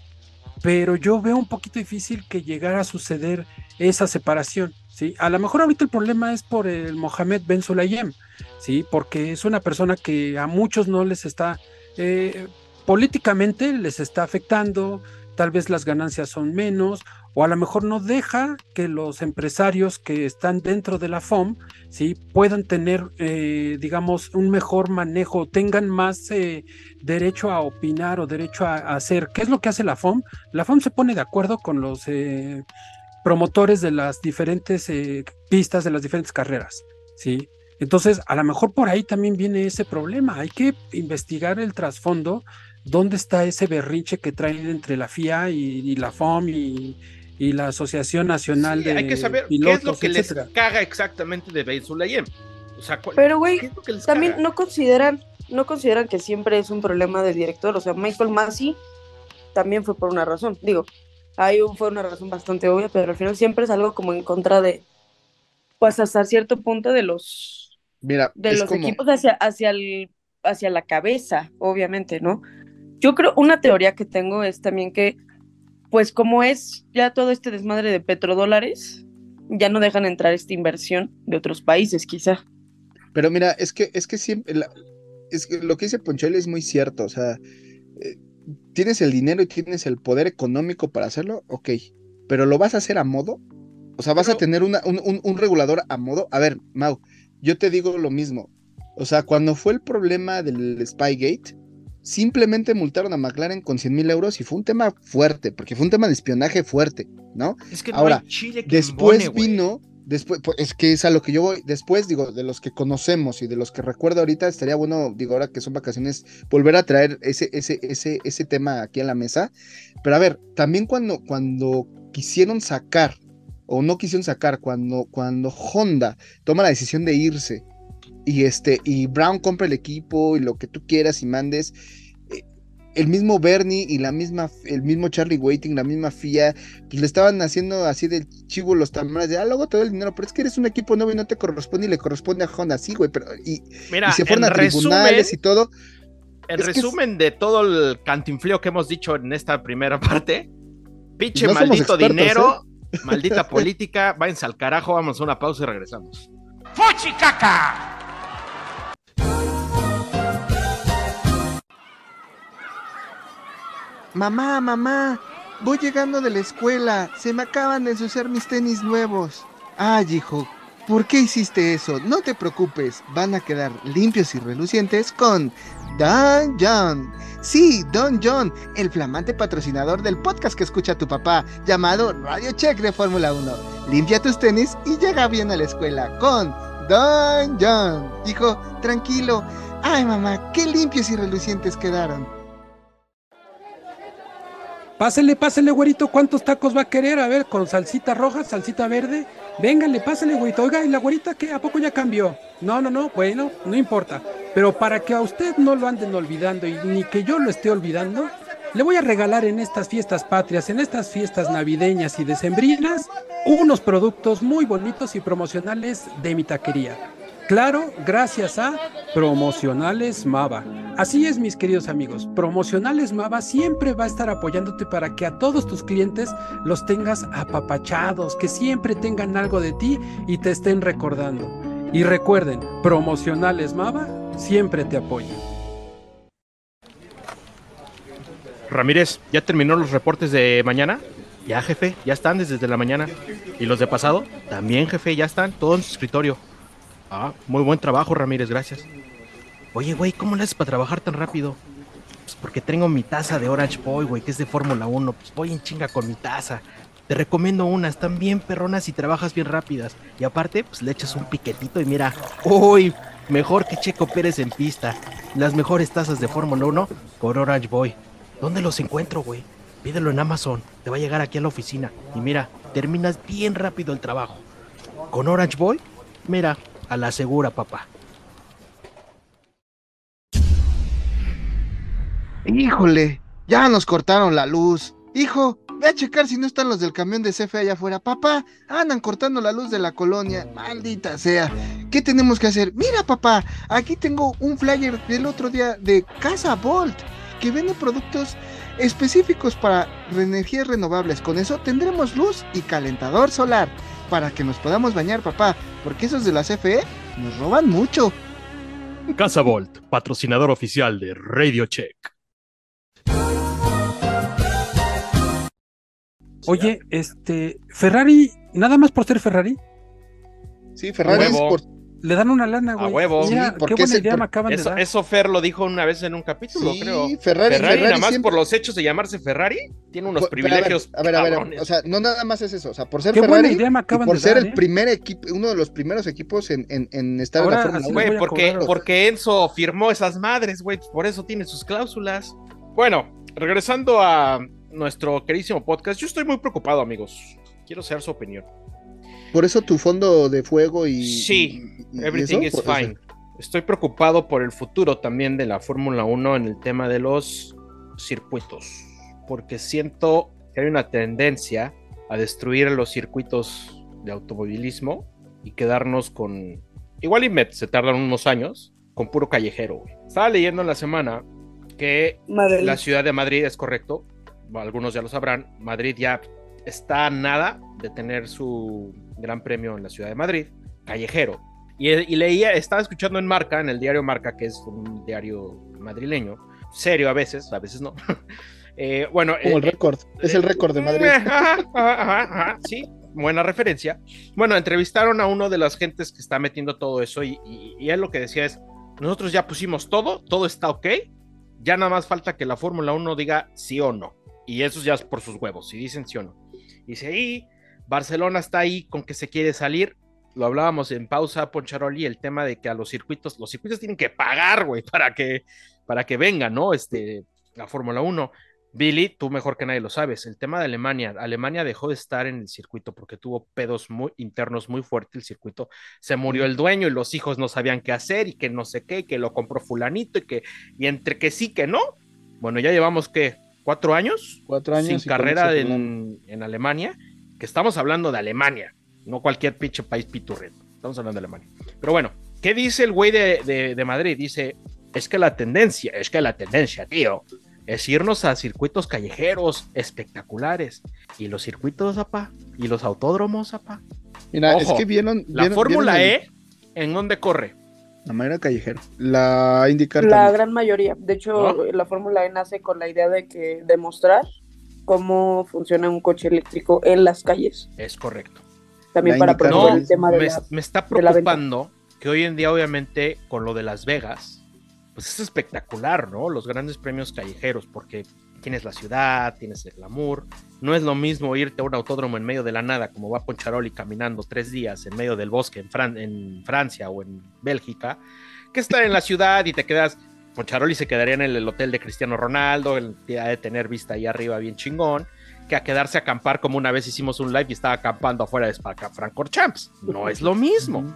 Pero yo veo un poquito difícil que llegara a suceder esa separación, ¿sí? A lo mejor ahorita el problema es por el Mohamed Ben Sulayem, ¿sí? Porque es una persona que a muchos no les está, eh, políticamente les está afectando, tal vez las ganancias son menos, o a lo mejor no deja que los empresarios que están dentro de la FOM ¿sí? puedan tener, eh, digamos, un mejor manejo, tengan más eh, derecho a opinar o derecho a, hacer. ¿Qué es lo que hace la FOM? La FOM se pone de acuerdo con los eh, promotores de las diferentes pistas, de las diferentes carreras. ¿sí? Entonces, a lo mejor por ahí también viene ese problema. Hay que investigar el trasfondo dónde está ese berrinche que traen entre la FIA y, y la FOM y, y, la Asociación Nacional sí, de hay que saber pilotos, qué es lo que etcétera. les caga exactamente de Ben Sulayem. O sea, ¿cuál, Pero güey, también caga? no consideran, no consideran que siempre es un problema del director. O sea, Michael Massey también fue por una razón. Digo, ahí fue una razón bastante obvia, pero al final siempre es algo como en contra de, pues hasta cierto punto de los, Mira, de los como- equipos hacia, hacia el, hacia la cabeza, obviamente, ¿no? Yo creo, una teoría que tengo es también que, pues como es ya todo este desmadre de petrodólares, ya no dejan entrar esta inversión de otros países, quizá. Pero mira, es que, es que siempre, la- es que lo que dice Ponchel es muy cierto, o sea, eh, tienes el dinero y tienes el poder económico para hacerlo, ok, pero lo vas a hacer a modo. O sea, vas a tener una- un, un- un regulador a modo. A ver, Mau, yo te digo lo mismo. O sea, cuando fue el problema del Spygate, simplemente multaron a McLaren con 100 mil euros y fue un tema fuerte, porque fue un tema de espionaje fuerte, ¿no? Es que Ahora, no hay chile que Después embone, vino, después, pues, es que es a lo que yo voy, después digo, de los que conocemos y de los que recuerdo ahorita, estaría bueno, digo, ahora que son vacaciones, volver a traer ese, ese, ese, ese tema aquí a la mesa. Pero a ver, también cuando, cuando quisieron sacar, o no quisieron sacar, cuando, cuando Honda toma la decisión de irse, y este, y Brown compra el equipo y lo que tú quieras y mandes. eh, El mismo Bernie y la misma, el mismo Charlie Waiting, la misma FIA, pues le estaban haciendo así del chivo los tamales de, ah, luego te doy el dinero, pero es que eres un equipo nuevo y no te corresponde y le corresponde a Honda, sí, güey, pero y, Mira, y se fueron a tribunales resumen, y todo. en es- resumen de todo el cantinfleo que hemos dicho en esta primera parte, pinche No maldito expertos, ¿eh? dinero, maldita política, váyanse al carajo, vamos a una pausa y regresamos. ¡Fuchicaca! Mamá, mamá, voy llegando de la escuela, se me acaban de ensuciar mis tenis nuevos. Ay, hijo, ¿por qué hiciste eso? No te preocupes, van a quedar limpios y relucientes con Don John. Sí, Don John, el flamante patrocinador del podcast que escucha tu papá, llamado Radio Check de Fórmula 1. Limpia tus tenis y llega bien a la escuela con Don John. Hijo, tranquilo. Ay, mamá, qué limpios y relucientes quedaron. Pásele, pásele, güerito, ¿cuántos tacos va a querer? A ver, con salsita roja, salsita verde. Véngale, pásale, güerito. Oiga, ¿y la güerita qué? ¿A poco ya cambió? No, no, no, bueno, no importa. Pero para que a usted no lo anden olvidando y ni que yo lo esté olvidando, le voy a regalar en estas fiestas patrias, en estas fiestas navideñas y decembrinas, unos productos muy bonitos y promocionales de mi taquería. Claro, gracias a Promocionales Mava. Así es, mis queridos amigos. Promocionales Mava siempre va a estar apoyándote para que a todos tus clientes los tengas apapachados, que siempre tengan algo de ti y te estén recordando. Y recuerden, Promocionales Mava siempre te apoya. Ramírez, ¿ya terminó los reportes de mañana? Ya, jefe, ya están desde la mañana. ¿Y los de pasado? También, jefe, ya están, todo en su escritorio. Ah, muy buen trabajo, Ramírez, gracias. Oye, güey, ¿cómo le haces para trabajar tan rápido? Pues porque tengo mi taza de Orange Boy, güey, que es de Fórmula 1. Pues voy en chinga con mi taza. Te recomiendo una, están bien perronas y trabajas bien rápidas. Y aparte, pues le echas un piquetito y mira, uy, mejor que Checo Pérez en pista. Las mejores tazas de Fórmula 1 por Orange Boy. ¿Dónde los encuentro, güey? Pídelo en Amazon, te va a llegar aquí a la oficina. Y mira, terminas bien rápido el trabajo. Con Orange Boy, mira, a la segura, papá. Híjole, ya nos cortaron la luz. Hijo, ve a checar si no están los del camión de CFE allá afuera. Papá, andan cortando la luz de la colonia. Maldita sea. ¿Qué tenemos que hacer? Mira, papá, aquí tengo un flyer del otro día de Casa Volt, que vende productos específicos para energías renovables. Con eso tendremos luz y calentador solar para que nos podamos bañar, papá, porque esos de la CFE nos roban mucho. Casa Volt, patrocinador oficial de Radio Check. Oye, este, Ferrari, nada más por ser Ferrari, Sí, Ferrari es por le dan una lana, güey. huevo. Mira, Sí, porque qué buena idea me acaban de Eso, dar. eso Fer lo dijo una vez en un capítulo, Sí, creo. Ferrari, Ferrari, Ferrari nada más siempre- por los hechos de llamarse Ferrari, tiene unos Por- pero a ver, privilegios. A ver, a ver, o sea, no nada más es eso, o sea, por ser Qué buena Ferrari idea me acaban por de ser dar, el ¿eh? primer equipo, uno de los primeros equipos en, en, en estar Ahora, en la Fórmula así 1. voy Güey, a porque, porque Enzo firmó esas madres, güey, por eso tiene sus cláusulas. Bueno, regresando a nuestro queridísimo podcast, yo estoy muy preocupado, amigos. Quiero saber su opinión. Por eso tu fondo de fuego y. Sí, y- y Everything eso, is fine. Estoy preocupado por el futuro también de la Fórmula 1 en el tema de los circuitos, porque siento que hay una tendencia a destruir los circuitos de automovilismo y quedarnos con... Igual y Met se tardan unos años con puro callejero. güey. Estaba leyendo en la semana que Madrid. la ciudad de Madrid es correcto, algunos ya lo sabrán, Madrid ya está nada de tener su gran premio en la ciudad de Madrid, callejero. Y, y leía, estaba escuchando en Marca, en el diario Marca, que es un diario madrileño, serio a veces, a veces no. Eh, bueno, Como el eh, récord. Es el récord de Madrid. Ajá, ajá, ajá, ajá, sí, buena referencia. Bueno, entrevistaron a uno de las gentes que está metiendo todo eso y, y- y él lo que decía es, nosotros ya pusimos todo, todo está ok, ya nada más falta que la Fórmula 1 diga sí o no. Y eso ya es por sus huevos, si dicen sí o no. Y Barcelona está ahí con que se quiere salir. Lo hablábamos en pausa, Poncharoli, el tema de que a los circuitos, los circuitos tienen que pagar, güey, para que, para que venga, ¿no? Este, la Fórmula 1. Billy, tú mejor que nadie lo sabes, el tema de Alemania, Alemania dejó de estar en el circuito porque tuvo pedos muy internos muy fuertes el circuito, se murió el dueño y los hijos no sabían qué hacer y que no sé qué, y que lo compró fulanito y que, y entre que sí que no, bueno, ya llevamos que cuatro años Cuatro años. sin carrera en, en Alemania, que estamos hablando de Alemania, no cualquier pinche país piturrito, estamos hablando de Alemania. Pero bueno, ¿qué dice el güey de, de- de Madrid? Dice, es que la tendencia, es que la tendencia, tío, es irnos a circuitos callejeros espectaculares. Y los circuitos, apá, y los autódromos, apá. Mira, Ojo, es que vieron. La Fórmula vieron E, ¿en dónde corre? La manera callejera. La IndyCar La también. gran mayoría. De hecho, ¿No? la Fórmula E nace con la idea de que demostrar cómo funciona un coche eléctrico en las calles. Es correcto. También La para promover No, el tema de me, la... me está preocupando que hoy en día, obviamente, con lo de Las Vegas, pues es espectacular, ¿no? Los grandes premios callejeros, porque tienes la ciudad, tienes el glamour. No es lo mismo irte a un autódromo en medio de la nada, como va Poncharoli caminando tres días en medio del bosque en, Fran- en Francia o en Bélgica, que estar en la ciudad y te quedas. Poncharoli se quedaría en el, el hotel de Cristiano Ronaldo, el ha de tener vista ahí arriba bien chingón, que a quedarse a acampar como una vez hicimos un live y estaba acampando afuera de Francorchamps. No es lo mismo. Ujú.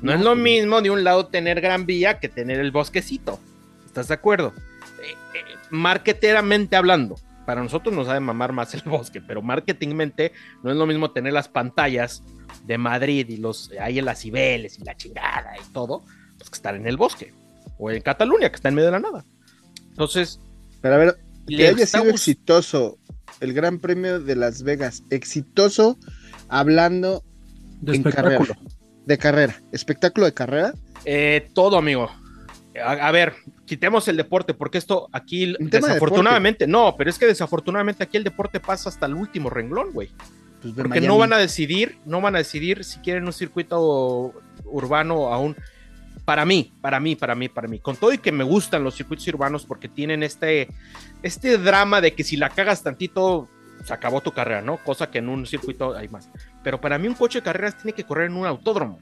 No es lo mismo de un lado tener Gran Vía que tener el bosquecito. ¿Estás de acuerdo? Marketeramente hablando, para nosotros nos ha de mamar más el bosque, pero marketingmente no es lo mismo tener las pantallas de Madrid y los ahí en las Cibeles y la chingada y todo, pues que estar en el bosque o en Cataluña, que está en medio de la nada. Entonces, Pero a ver, que haya sido exitoso el Gran Premio de Las Vegas, exitoso hablando De en carrera, de carrera, espectáculo de carrera, Eh, todo, amigo. A, a ver, quitemos el deporte, porque esto aquí, de desafortunadamente, no, pero es que desafortunadamente aquí el deporte pasa hasta el último renglón, güey. pues Porque Miami. no van a decidir, no van a decidir si quieren un circuito urbano aún. Para mí, para mí, para mí, para mí. Con todo y que me gustan los circuitos urbanos porque tienen este, este drama de que si la cagas tantito, se acabó tu carrera, ¿no? Cosa que en un circuito hay más. Pero para mí un coche de carreras tiene que correr en un autódromo.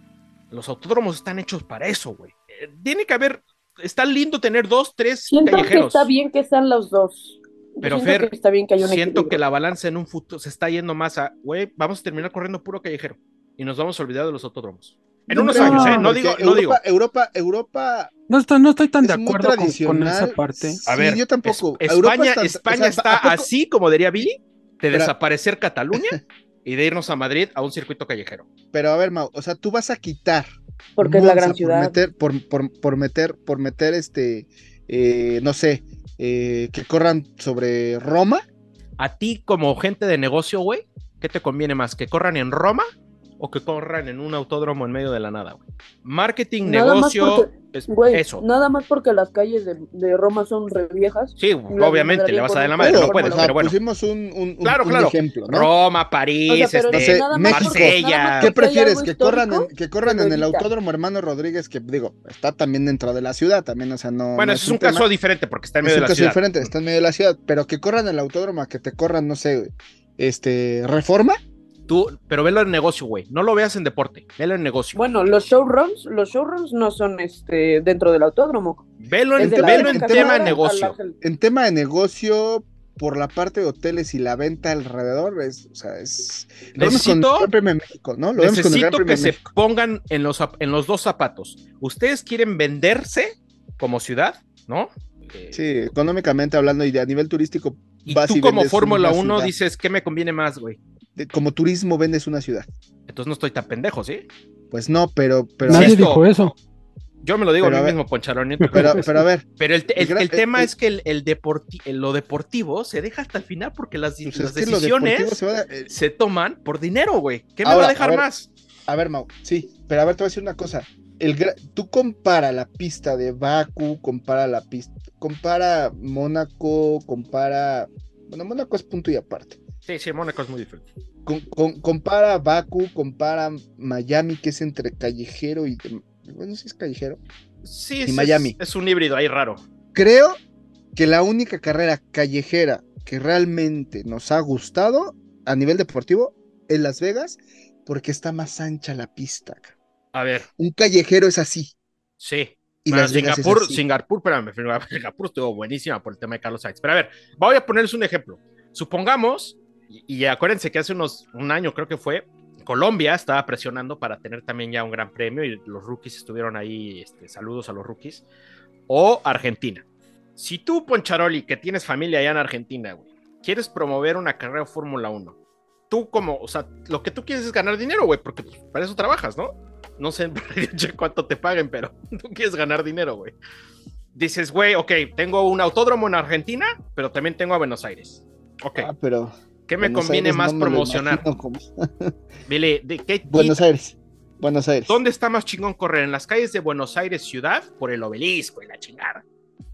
Los autódromos están hechos para eso, güey. Eh, Tiene que haber, está lindo tener dos, tres Siento que callejeros. está bien que están los dos. Pero, siento Fer, que está bien que haya un Siento equilibrio. que la balanza en un futuro se está yendo más a, güey, vamos a terminar corriendo puro callejero y nos vamos a olvidar de los autódromos. En No unos años, ¿eh? No digo, no digo. Europa, Europa, Europa, No estoy, no estoy tan Es de acuerdo con, esa parte. A Sí, ver, yo tampoco. es- Europa España, está- España o sea, está ¿a poco- así, como diría Billy, de Pero- desaparecer Cataluña y de irnos a Madrid a un circuito callejero. Pero a ver, Mau, o sea, tú vas a quitar Porque es la gran por ciudad. meter, por, por, por meter, por meter este, eh, no sé, eh, que corran sobre Roma. A ti, como gente de negocio, güey, ¿qué te conviene más? ¿Que corran en Roma o que corran en un autódromo en medio de la nada, güey? Marketing, Nada negocio, porque- es- eso. nada más porque las calles de, de Roma son re viejas. Sí, obviamente, le vas a dar la madre, Pero, no puedes, o sea, pero bueno. pusimos un, un- un- Claro, un claro. ejemplo, ¿no? Roma, París, O sea, este, no sé, México. Marsella. ¿Qué prefieres? ¿Que corran, en, que corran en el. Autódromo Hermano Rodríguez? Que digo, está también dentro de la ciudad, también, o sea, no. Bueno, no eso es un tema. caso diferente porque está en Es medio un de la caso ciudad. diferente, está en medio de la ciudad, pero que corran en el autódromo, a que te corran, no sé, este, reforma. Tú, pero velo en negocio, güey. No lo veas en deporte, velo en negocio. Bueno, los showruns, los showruns no son este dentro del autódromo. velo en, velo en tema de negocio. En tema de negocio, por la parte de hoteles y la venta alrededor, es, o sea, es. Lo vemos con el Necesito, Gran México, ¿no? Lo con el Gran necesito que se México. pongan en los, en los dos zapatos. Ustedes quieren venderse como ciudad, ¿no? Eh, Sí, económicamente hablando y de- a nivel turístico, y vas tú y como Fórmula una 1 ciudad. dices, ¿qué me conviene más, güey? De- como turismo vendes una ciudad. Entonces no estoy tan pendejo, ¿sí? Pues no, pero, pero, Nadie esto- dijo eso. Yo me lo digo Pero a a mí ver- mismo, Poncharoni. pero, pero a ver, Pero el, te- el- El gran- el tema el- es que el, el deporti- lo deportivo se deja hasta el final porque las, pues las decisiones se va a- eh, se toman por dinero, güey. ¿Qué me Ahora, va a a dejar ver, más? A ver, Mau, sí, pero a ver, te voy a decir una cosa. tú compara la pista de Baku, compara la pista, compara Mónaco, compara, bueno, Mónaco es punto y aparte. Sí, sí, Mónaco es muy diferente. Con- con- compara Baku, compara Miami, que es entre callejero y, bueno, sí es callejero. Sí, Y es, Miami. Es, un híbrido ahí raro. Creo que la única carrera callejera que realmente nos ha gustado a nivel deportivo es Las Vegas, porque está más ancha la pista. A ver, Un callejero es así. sí. Y Bueno, Las Vegas Singapur, es así. Singapur, espérame, Singapur estuvo buenísima por el tema de Carlos Sainz. Pero a ver, voy a ponerles un ejemplo. Supongamos, y, y acuérdense que hace unos, un año creo que fue, Colombia estaba presionando para tener también ya un gran premio y los rookies estuvieron ahí, este, saludos a los rookies, o Argentina. Si tú, Poncharoli, que tienes familia allá en Argentina, güey, quieres promover una carrera Fórmula 1, tú como, o sea, lo que tú quieres es ganar dinero, güey, porque pues, para eso trabajas, ¿no? No sé cuánto te paguen, pero tú quieres ganar dinero, güey. Dices, güey, ok, tengo un autódromo en Argentina, pero también tengo a Buenos Aires. Ok, Ah, pero ¿qué me Buenos conviene Aires más no me lo promocionar? imagino como- Billy, ¿de qué, Buenos Aires. Buenos Aires. ¿Dónde está más chingón correr? ¿En las calles de Buenos Aires ciudad? Por el obelisco y la chingada.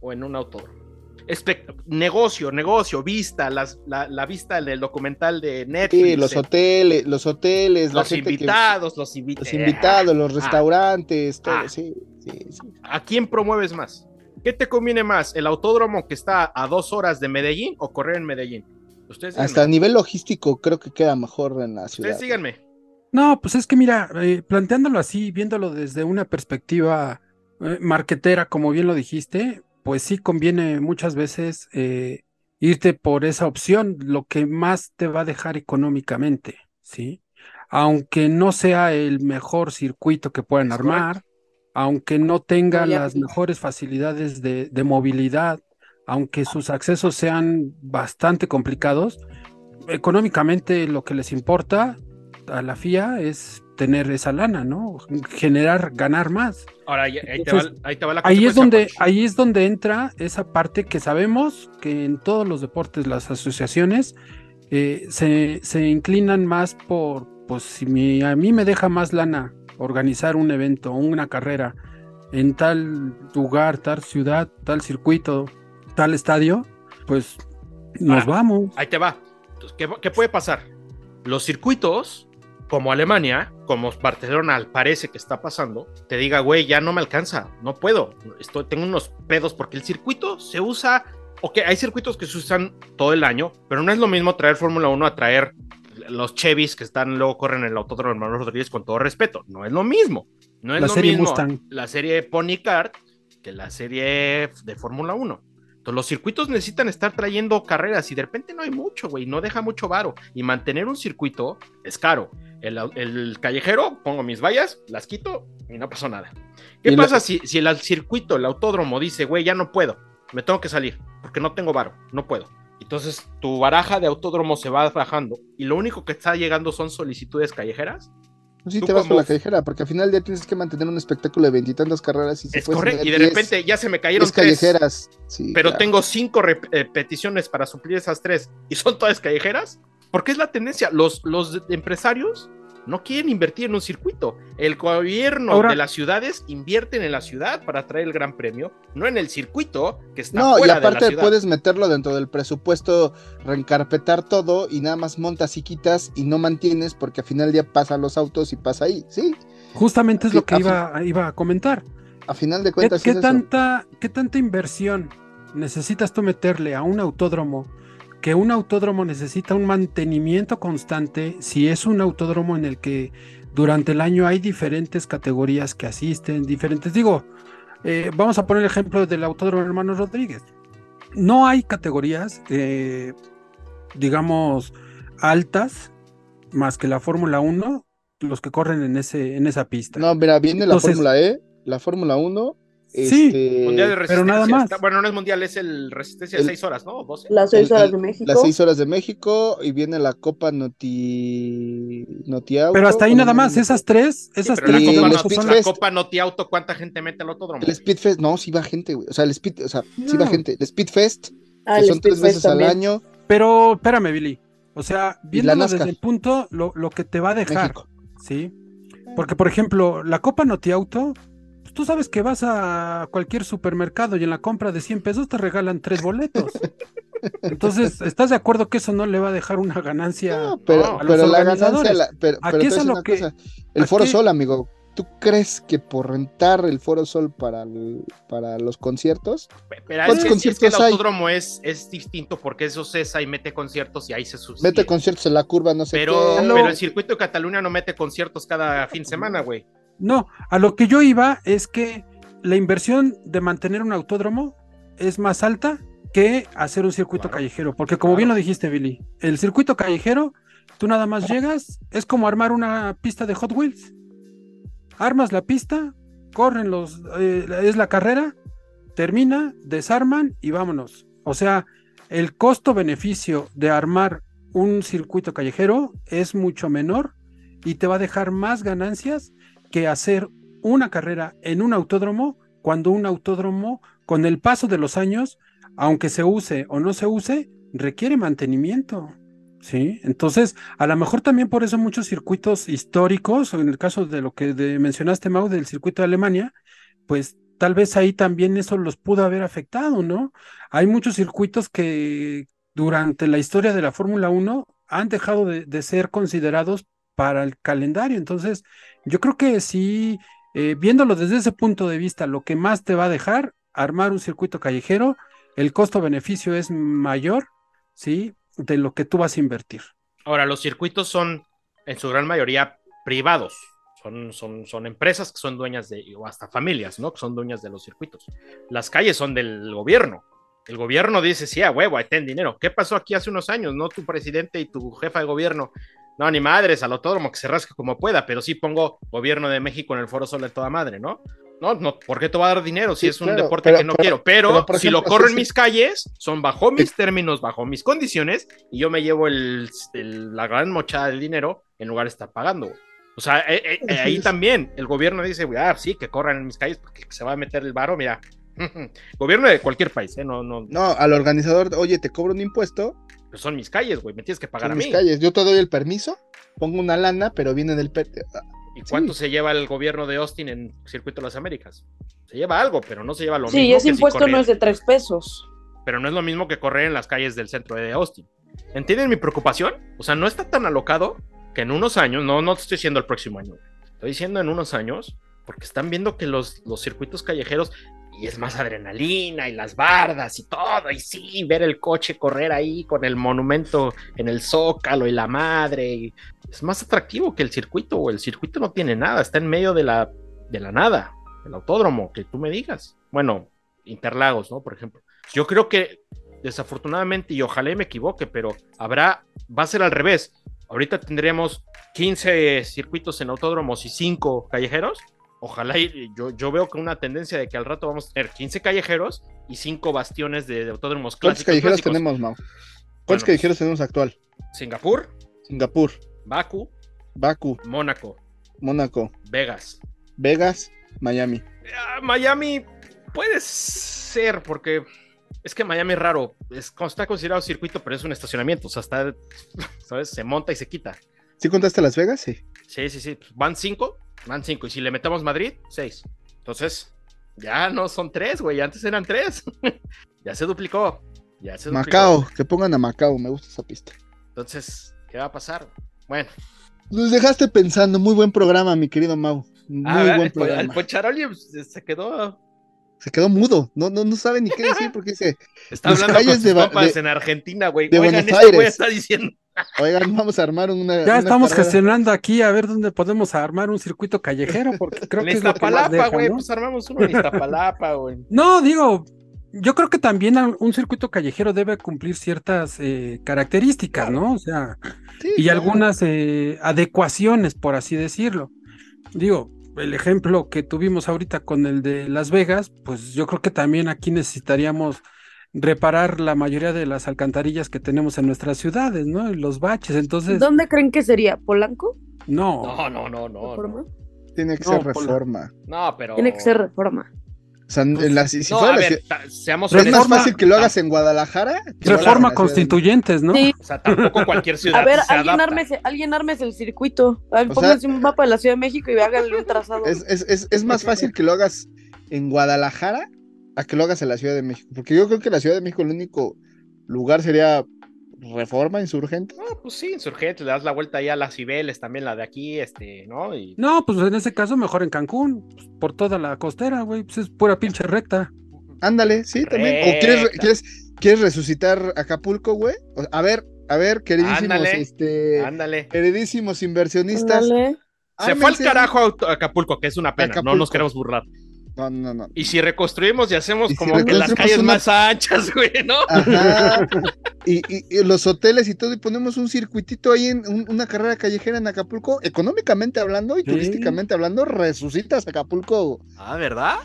¿O en un autódromo? Espect- negocio, negocio, vista, las- la, la vista del documental de Netflix. Sí, los eh, hoteles, los hoteles, los que- invitados, los invitados. los invitados, los restaurantes, todo, Ah. sí, sí, sí. ¿A quién promueves más? ¿Qué te conviene más? ¿El autódromo que está a dos horas de Medellín o correr en Medellín? Ustedes. Hasta a nivel logístico creo que queda mejor en la ciudad. Ustedes díganme. No, pues es que mira, eh, planteándolo así, viéndolo desde una perspectiva eh, marquetera, como bien lo dijiste, pues sí conviene muchas veces eh, irte por esa opción, lo que más te va a dejar económicamente, ¿sí? Aunque no sea el mejor circuito que puedan armar, aunque no tenga las mejores facilidades de, de movilidad, aunque sus accesos sean bastante complicados, económicamente lo que les importa a la FIA es tener esa lana, ¿no? Generar, ganar más. Ahora, ahí, ahí te, va, ahí te va la Ahí es donde, ahí es donde entra esa parte que sabemos que en todos los deportes las asociaciones eh, se, se inclinan más por, pues si mi- a mí me deja más lana organizar un evento, una carrera en tal lugar, tal ciudad, tal circuito, tal estadio, pues nos Ahora, vamos. Ahí te va. Entonces, ¿qué, qué puede pasar? Los circuitos, como Alemania, como Barcelona parece que está pasando, te diga, güey, ya no me alcanza, no puedo, estoy, tengo unos pedos porque el circuito se usa, ok, hay circuitos que se usan todo el año, pero no es lo mismo traer Fórmula 1 a traer los Chevys que están luego corren en el Autódromo Hermano Rodríguez con todo respeto, no es lo mismo. No es La lo serie mismo Mustang. la serie Pony Kart que la serie de Fórmula 1. Los circuitos necesitan estar trayendo carreras y de repente no hay mucho, güey, no deja mucho varo. Y mantener un circuito es caro. El, el callejero, pongo mis vallas, las quito y no pasó nada. ¿Qué la- pasa si, si el circuito, el autódromo dice, güey, ya no puedo, me tengo que salir porque no tengo varo, no puedo? Entonces tu baraja de autódromo se va bajando y lo único que está llegando son solicitudes callejeras. Pues sí te vas como- por la callejera, porque al final ya tienes que mantener un espectáculo de veintitantas carreras y si Es correcto. Y de 10 repente ya se me cayeron 10 tres. callejeras. Sí, pero claro. tengo cinco rep- eh, peticiones para suplir esas tres y son todas callejeras, porque es la tendencia. Los, los empresarios no quieren invertir en un circuito. El gobierno Ahora- de las ciudades invierten en la ciudad para traer el gran premio, no en el circuito que está No, y fuera de la aparte ciudad. puedes meterlo dentro del presupuesto, reencarpetar todo y nada más montas y quitas y no mantienes porque al final del día pasan los autos y pasa ahí, ¿sí? Justamente es Sí, lo que a iba, iba a comentar. A final de ¿Qué, cuentas qué es eso. tanta, ¿Qué tanta inversión necesitas tú meterle a un autódromo? Que un autódromo necesita un mantenimiento constante si es un autódromo en el que durante el año hay diferentes categorías que asisten, diferentes. Digo, eh, vamos a poner el ejemplo del Autódromo Hermano Rodríguez. No hay categorías, eh, digamos, altas más que la Fórmula 1, los que corren en, ese, en esa pista. No, mira, viene la Entonces- Fórmula E, la Fórmula 1. Sí, este, Mundial de pero resistencia. nada más. está- bueno, no es mundial, es el resistencia de El- seis horas, ¿no? 12. Las seis el- horas el- de México. Las seis horas de México y viene la Copa Noti... Notiauto. Pero hasta ahí nada no, más, esas tres, Sí, esas pero la y tres Copa, el no, son Speed la Fest. Copa Noti Auto, ¿cuánta gente mete al autódromo? El Speedfest, no, sí va gente, güey. O sea, el Speed, o sea, sí No. va gente. El Speedfest, Ah, que el son tres Speedfest veces al año, Pero espérame, Billy. O sea, viéndolo desde el punto, lo, lo que te va a dejar, México. ¿sí? Porque, por ejemplo, la Copa Notiauto Pues tú sabes que vas a cualquier supermercado y en la compra de 100 pesos te regalan tres boletos. Entonces, ¿estás de acuerdo que eso no le va a dejar una ganancia? No, pero, a los pero la ganancia, la- pero, Aquí pero te es lo que- cosa, el Foro Sol, amigo, ¿tú crees que por rentar el Foro Sol para, el- para los conciertos? Pe- Pero ¿Cuántos es que, es que el conciertos hay? autódromo es, es distinto porque eso cesa y mete conciertos y ahí se subsidia. Mete conciertos en la curva, no sé pero, qué. Pero el circuito de Cataluña no mete conciertos cada fin de semana, güey. No, a lo que yo iba es que la inversión de mantener un autódromo es más alta que hacer un circuito Claro. callejero, porque como Claro. bien lo dijiste, Billy, el circuito callejero, tú nada más llegas, es como armar una pista de Hot Wheels. Armas la pista, corren los, eh, es la carrera, termina, desarman y vámonos. O sea, el costo-beneficio de armar un circuito callejero es mucho menor y te va a dejar más ganancias que hacer una carrera en un autódromo cuando un autódromo con el paso de los años, aunque se use o no se use, requiere mantenimiento. ¿Sí? Entonces, a lo mejor también por eso muchos circuitos históricos, en el caso de lo que mencionaste, Mau, del circuito de Alemania, pues tal vez ahí también eso los pudo haber afectado, ¿no? Hay muchos circuitos que durante la historia de la Fórmula 1 han dejado de, de ser considerados para el calendario. Entonces, yo creo que sí, eh, viéndolo desde ese punto de vista, lo que más te va a dejar armar un circuito callejero, el costo-beneficio es mayor, ¿sí? De lo que tú vas a invertir. Ahora, los circuitos son en su gran mayoría privados. Son, son, son empresas que son dueñas de, o hasta familias, ¿no? Que son dueñas de los circuitos. Las calles son del gobierno. El gobierno dice, sí, a huevo, ahí ten dinero. ¿Qué pasó aquí hace unos años, no? Tu presidente y tu jefa de gobierno. No, ni madres, al autódromo que se rasque como pueda, pero sí pongo gobierno de México en el Foro Sol de toda madre, ¿no? No, no, ¿por qué te va a dar dinero si Sí, es un claro, deporte pero- que no pero- quiero? Pero, si lo corro sí, en mis calles, son bajo mis términos, bajo mis condiciones, y yo me llevo el, el- la gran mochada del dinero en lugar de estar pagando. O sea, eh, eh, ahí también el gobierno dice, ah, sí, que corran en mis calles porque se va a meter el varo, mira. gobierno de cualquier país, ¿eh? No, no, No, al organizador, oye, te cobro un impuesto, pues son mis calles, güey, me tienes que pagar son a mis mí. calles, yo te doy el permiso, pongo una lana, pero viene del... per- ¿Y cuánto se lleva el gobierno de Austin en Circuito de las Américas? Se lleva algo, pero no se lleva lo Sí, mismo. ese que si impuesto no es de tres pesos. pero no es lo mismo que correr en las calles del centro de Austin. ¿Entienden mi preocupación? O sea, no está tan alocado que en unos años, no, no te estoy diciendo el próximo año, estoy diciendo en unos años, porque están viendo que los, los circuitos callejeros, y es más adrenalina, y las bardas y todo, y sí, ver el coche correr ahí con el monumento en el zócalo y la madre, es más atractivo que el circuito, o el circuito no tiene nada, está en medio de la, de la nada, el autódromo, que tú me digas. Bueno, Interlagos, ¿no? Por ejemplo. Yo creo que desafortunadamente, y ojalá me equivoque, pero habrá, va a ser al revés. Ahorita tendríamos 15 circuitos en autódromos y 5 callejeros. Ojalá y yo, yo veo que una tendencia de que al rato vamos a tener 15 callejeros y 5 bastiones de, de autódromos ¿Cuántos clásicos. callejeros clásicos. tenemos, Mau? ¿Cuántos Bueno, callejeros tenemos actual? Singapur, Singapur, Baku, Baku, Mónaco, Mónaco, Vegas. Vegas, Miami. Ah, Miami puede ser, porque es que Miami es raro. Es, está considerado circuito, pero es un estacionamiento. O sea, está, ¿sabes? Se monta y se quita. ¿Sí contaste Las Vegas? Sí. Sí, sí, sí. Van cinco, van cinco. Y si le metemos Madrid, seis. Entonces, ya no son tres, güey. Antes eran tres. ya se duplicó. Ya se duplicó. Macao, que pongan a Macao, me gusta esa pista. Entonces, ¿qué va a pasar? Bueno, Nos dejaste pensando, muy buen programa, mi querido Mau. Muy a ver, buen po- el programa. Poncharoli pues, se quedó. Se quedó mudo, no, no, no sabe ni qué decir porque dice, Está hablando con calles sus de compas de- en Argentina, güey. de Oigan, Buenos este güey Aires. está diciendo. Oigan, vamos a armar una. Ya una estamos carrera". gestionando aquí a ver dónde podemos armar un circuito callejero, porque creo En que es lo que más Iztapalapa, güey. ¿no? Pues armamos uno en Iztapalapa, güey. No, digo, yo creo que también un circuito callejero debe cumplir ciertas eh, características, ¿no? O sea, Sí, y claro. algunas eh, adecuaciones, por así decirlo. Digo, el ejemplo que tuvimos ahorita con el de Las Vegas, pues yo creo que también aquí necesitaríamos reparar la mayoría de las alcantarillas que tenemos en nuestras ciudades, ¿no? Y los baches, entonces, ¿Dónde creen que sería? ¿Polanco? no, No, no, no, no. ¿Reforma? No, Tiene que No, ser reforma. No, pero. Tiene que ser reforma. O sea, en la, si, si No, fuera a la ver, seamos es más fácil que lo hagas en Guadalajara. en Reforma de constituyentes, ¿no? Sí. O sea, tampoco cualquier ciudad A ver, se alguien ármese, alguien ármese el circuito. Sea- Pónganse un mapa de la Ciudad de México y háganle un trazado. Es, es, es, es más fácil que lo hagas en Guadalajara a que lo hagas en la Ciudad de México. Porque yo creo que la Ciudad de México el único lugar sería Reforma Insurgente. No, pues sí, insurgente, le das la vuelta ahí a las Cibeles, también la de aquí, este, ¿no? Y No, pues en ese caso mejor en Cancún, pues, por toda la costera, güey, pues es pura pinche recta. Ándale, sí, también. ¿O quieres, quieres, quieres resucitar Acapulco, güey? A ver, a ver, queridísimos, Ándale. este, ándale. queridísimos inversionistas. Ándale. Se fue al carajo a Acapulco, que es una pena, no nos queremos burlar. No, no, no. Y si reconstruimos y hacemos Y si como que las calles una- más anchas, güey, ¿no? Ajá. Y, y- y los hoteles y todo, y ponemos un circuitito ahí en un- una carrera callejera en Acapulco, económicamente hablando y Sí. turísticamente hablando, resucitas Acapulco. Ah, ¿verdad?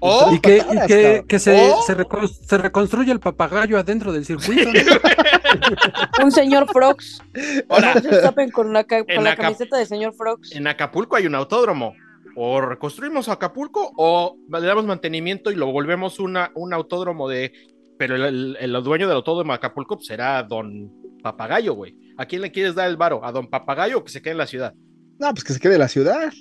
Oh, O Y que, y patadas, que, cabrón. que se, Oh. se, recon- se reconstruye el papagayo adentro del circuito. ¿no? Un señor Frogs. Ahora, Se con la, con la camiseta de señor Frogs. en Acapulco hay un autódromo. O reconstruimos Acapulco o le damos mantenimiento y lo volvemos una, un autódromo de. Pero el, el- el dueño del autódromo de Acapulco será Don Papagayo, güey. ¿A quién le quieres dar el varo? ¿A Don Papagayo o que se quede en la ciudad? No, pues que se quede la ciudad.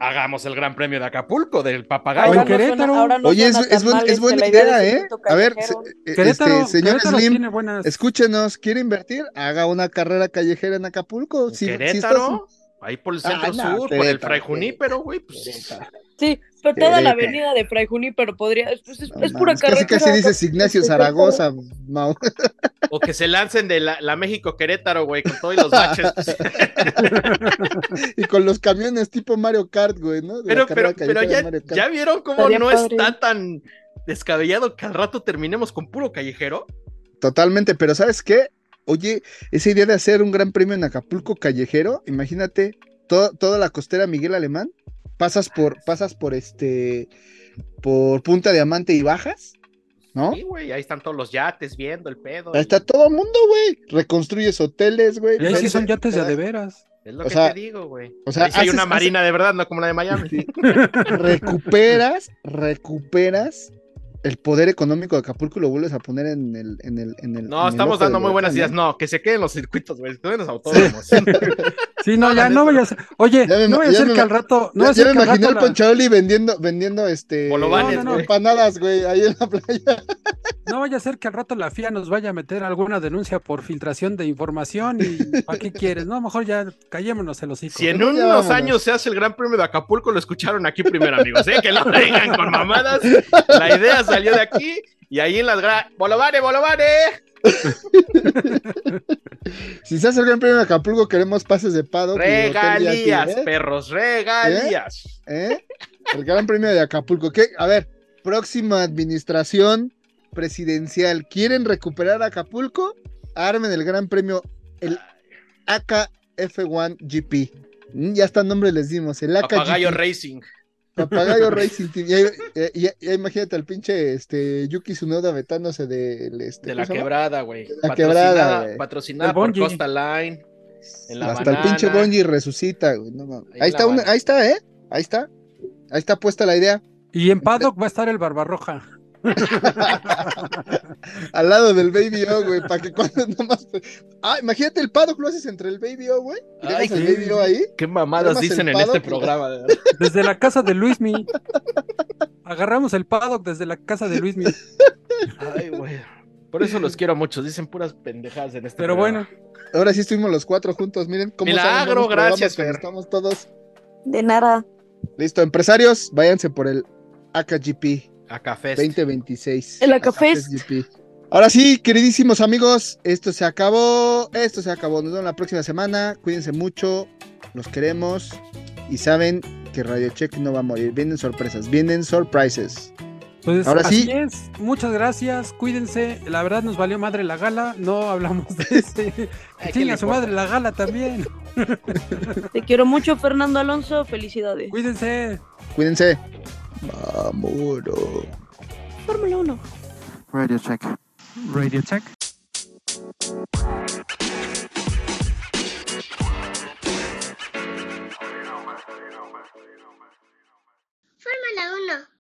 Hagamos el Gran Premio de Acapulco, del O en Papagayo. no Querétaro. suena- ahora no Oye, es, es, buen- este, buena idea, ¿eh? A ver, se- eh, Querétaro, este, señor Querétaro Slim, buenas. escúchenos, ¿quiere invertir? Haga una carrera callejera en Acapulco. Si- si Querétaro, ahí por el centro Ah, no, sur, por el Fray Junípero, güey. Pues, Sí, pero toda la avenida de Fray Junípero podría. Es, es, No es pura casi carretera. casi dices Ignacio Zaragoza, Mau. o que se lancen de la, la México Querétaro, güey, con todos los baches. y con los camiones tipo Mario Kart, güey, ¿no? De pero, pero, pero ya, ya vieron cómo Estaría no padre. está tan descabellado que al rato terminemos con puro callejero. Totalmente, pero ¿sabes qué? Oye, esa idea de hacer un gran premio en Acapulco callejero, imagínate to- toda la costera Miguel Alemán, pasas por, pasas por este, por Punta Diamante y bajas, ¿no? Sí, güey, ahí están todos los yates viendo el pedo. Ahí está todo el mundo, güey. Reconstruyes hoteles, güey. Y ahí sí son yates de de veras. Es lo o que sea, te digo, güey. o sea, ahí sí hay una haces- marina de verdad, no como la de Miami. Sí. recuperas, recuperas el poder económico de Acapulco lo vuelves a poner en el, en el, en el. No, estamos dando muy buenas ideas. No, que se queden los circuitos, güey. Queden los autódromos. Sí, no, No, ya la no neta. vaya a ser. Oye, Ya me- no vaya a ser que al rato. No Ya, ya ser me que al imaginé rato. al la- Ponchaoli vendiendo, vendiendo este Bolovanes, No, no, no. güey. empanadas, güey, ahí en la playa. No vaya a ser que al rato la FIA nos vaya a meter alguna denuncia por filtración de información y ¿para qué quieres? No, mejor ya callémonos el hocico. Si en unos vámonos. años se hace el Gran Premio de Acapulco, lo escucharon aquí primero, amigos. ¿eh? Que no traigan con mamadas. La idea salió de aquí y ahí en las gra... ¡Bolovare, bolovare! Si se hace el Gran Premio de Acapulco, queremos pases de pado. Regalías, perros, regalías. ¿Eh? El Gran Premio de Acapulco. ¿Qué? A ver, próxima administración presidencial. ¿Quieren recuperar Acapulco? Armen el Gran Premio, el AKF1 GP. Mm, Ya hasta nombre les dimos, el AKGP. Papagayo Racing. Papagayo Racing Team. Ya, ya- imagínate al pinche este, Yuki Tsunoda vetándose este, De ¿cómo la quebrada, güey. la Patrocinada, quebrada, por Bungie. Costa Line. En la Hasta el pinche Bonji resucita, güey. no mames. Ahí está una- ahí está, ¿eh? Ahí está. Ahí está puesta la idea. Y en Paddock va a estar el Barbarroja. Al lado del Baby O, güey, para que cuando nomás. Ah, imagínate el paddock lo haces entre el Baby O, güey. Y Ay, el. Baby O ahí. ¿Qué mamadas dicen en paddock este programa? de verdad? Desde la casa de Luismi. Agarramos el Paddock desde la casa de Luismi. Ay, güey. Por eso los quiero mucho. Dicen puras pendejadas en este Pero programa. bueno, Ahora sí estuvimos los cuatro juntos. Miren cómo Milagro, gracias, Fer. Estamos todos. De nada. Listo, empresarios, váyanse por el AKGP A café. 2026. El. AKFest GP. Ahora sí, queridísimos amigos, esto se acabó. Esto se acabó. Nos vemos la próxima semana. Cuídense mucho. Los queremos. Y saben que Radio Check no va a morir. Vienen sorpresas, vienen surprises. pues Ahora así sí. es. Muchas gracias. Cuídense. La verdad nos valió madre la gala. No hablamos de ese. ¿qué Chinga su madre la gala también. Te quiero mucho, Fernando Alonso. Felicidades. Cuídense. Cuídense. Vámonos. Fórmula 1. Radio check. Radio check. Fórmula 1.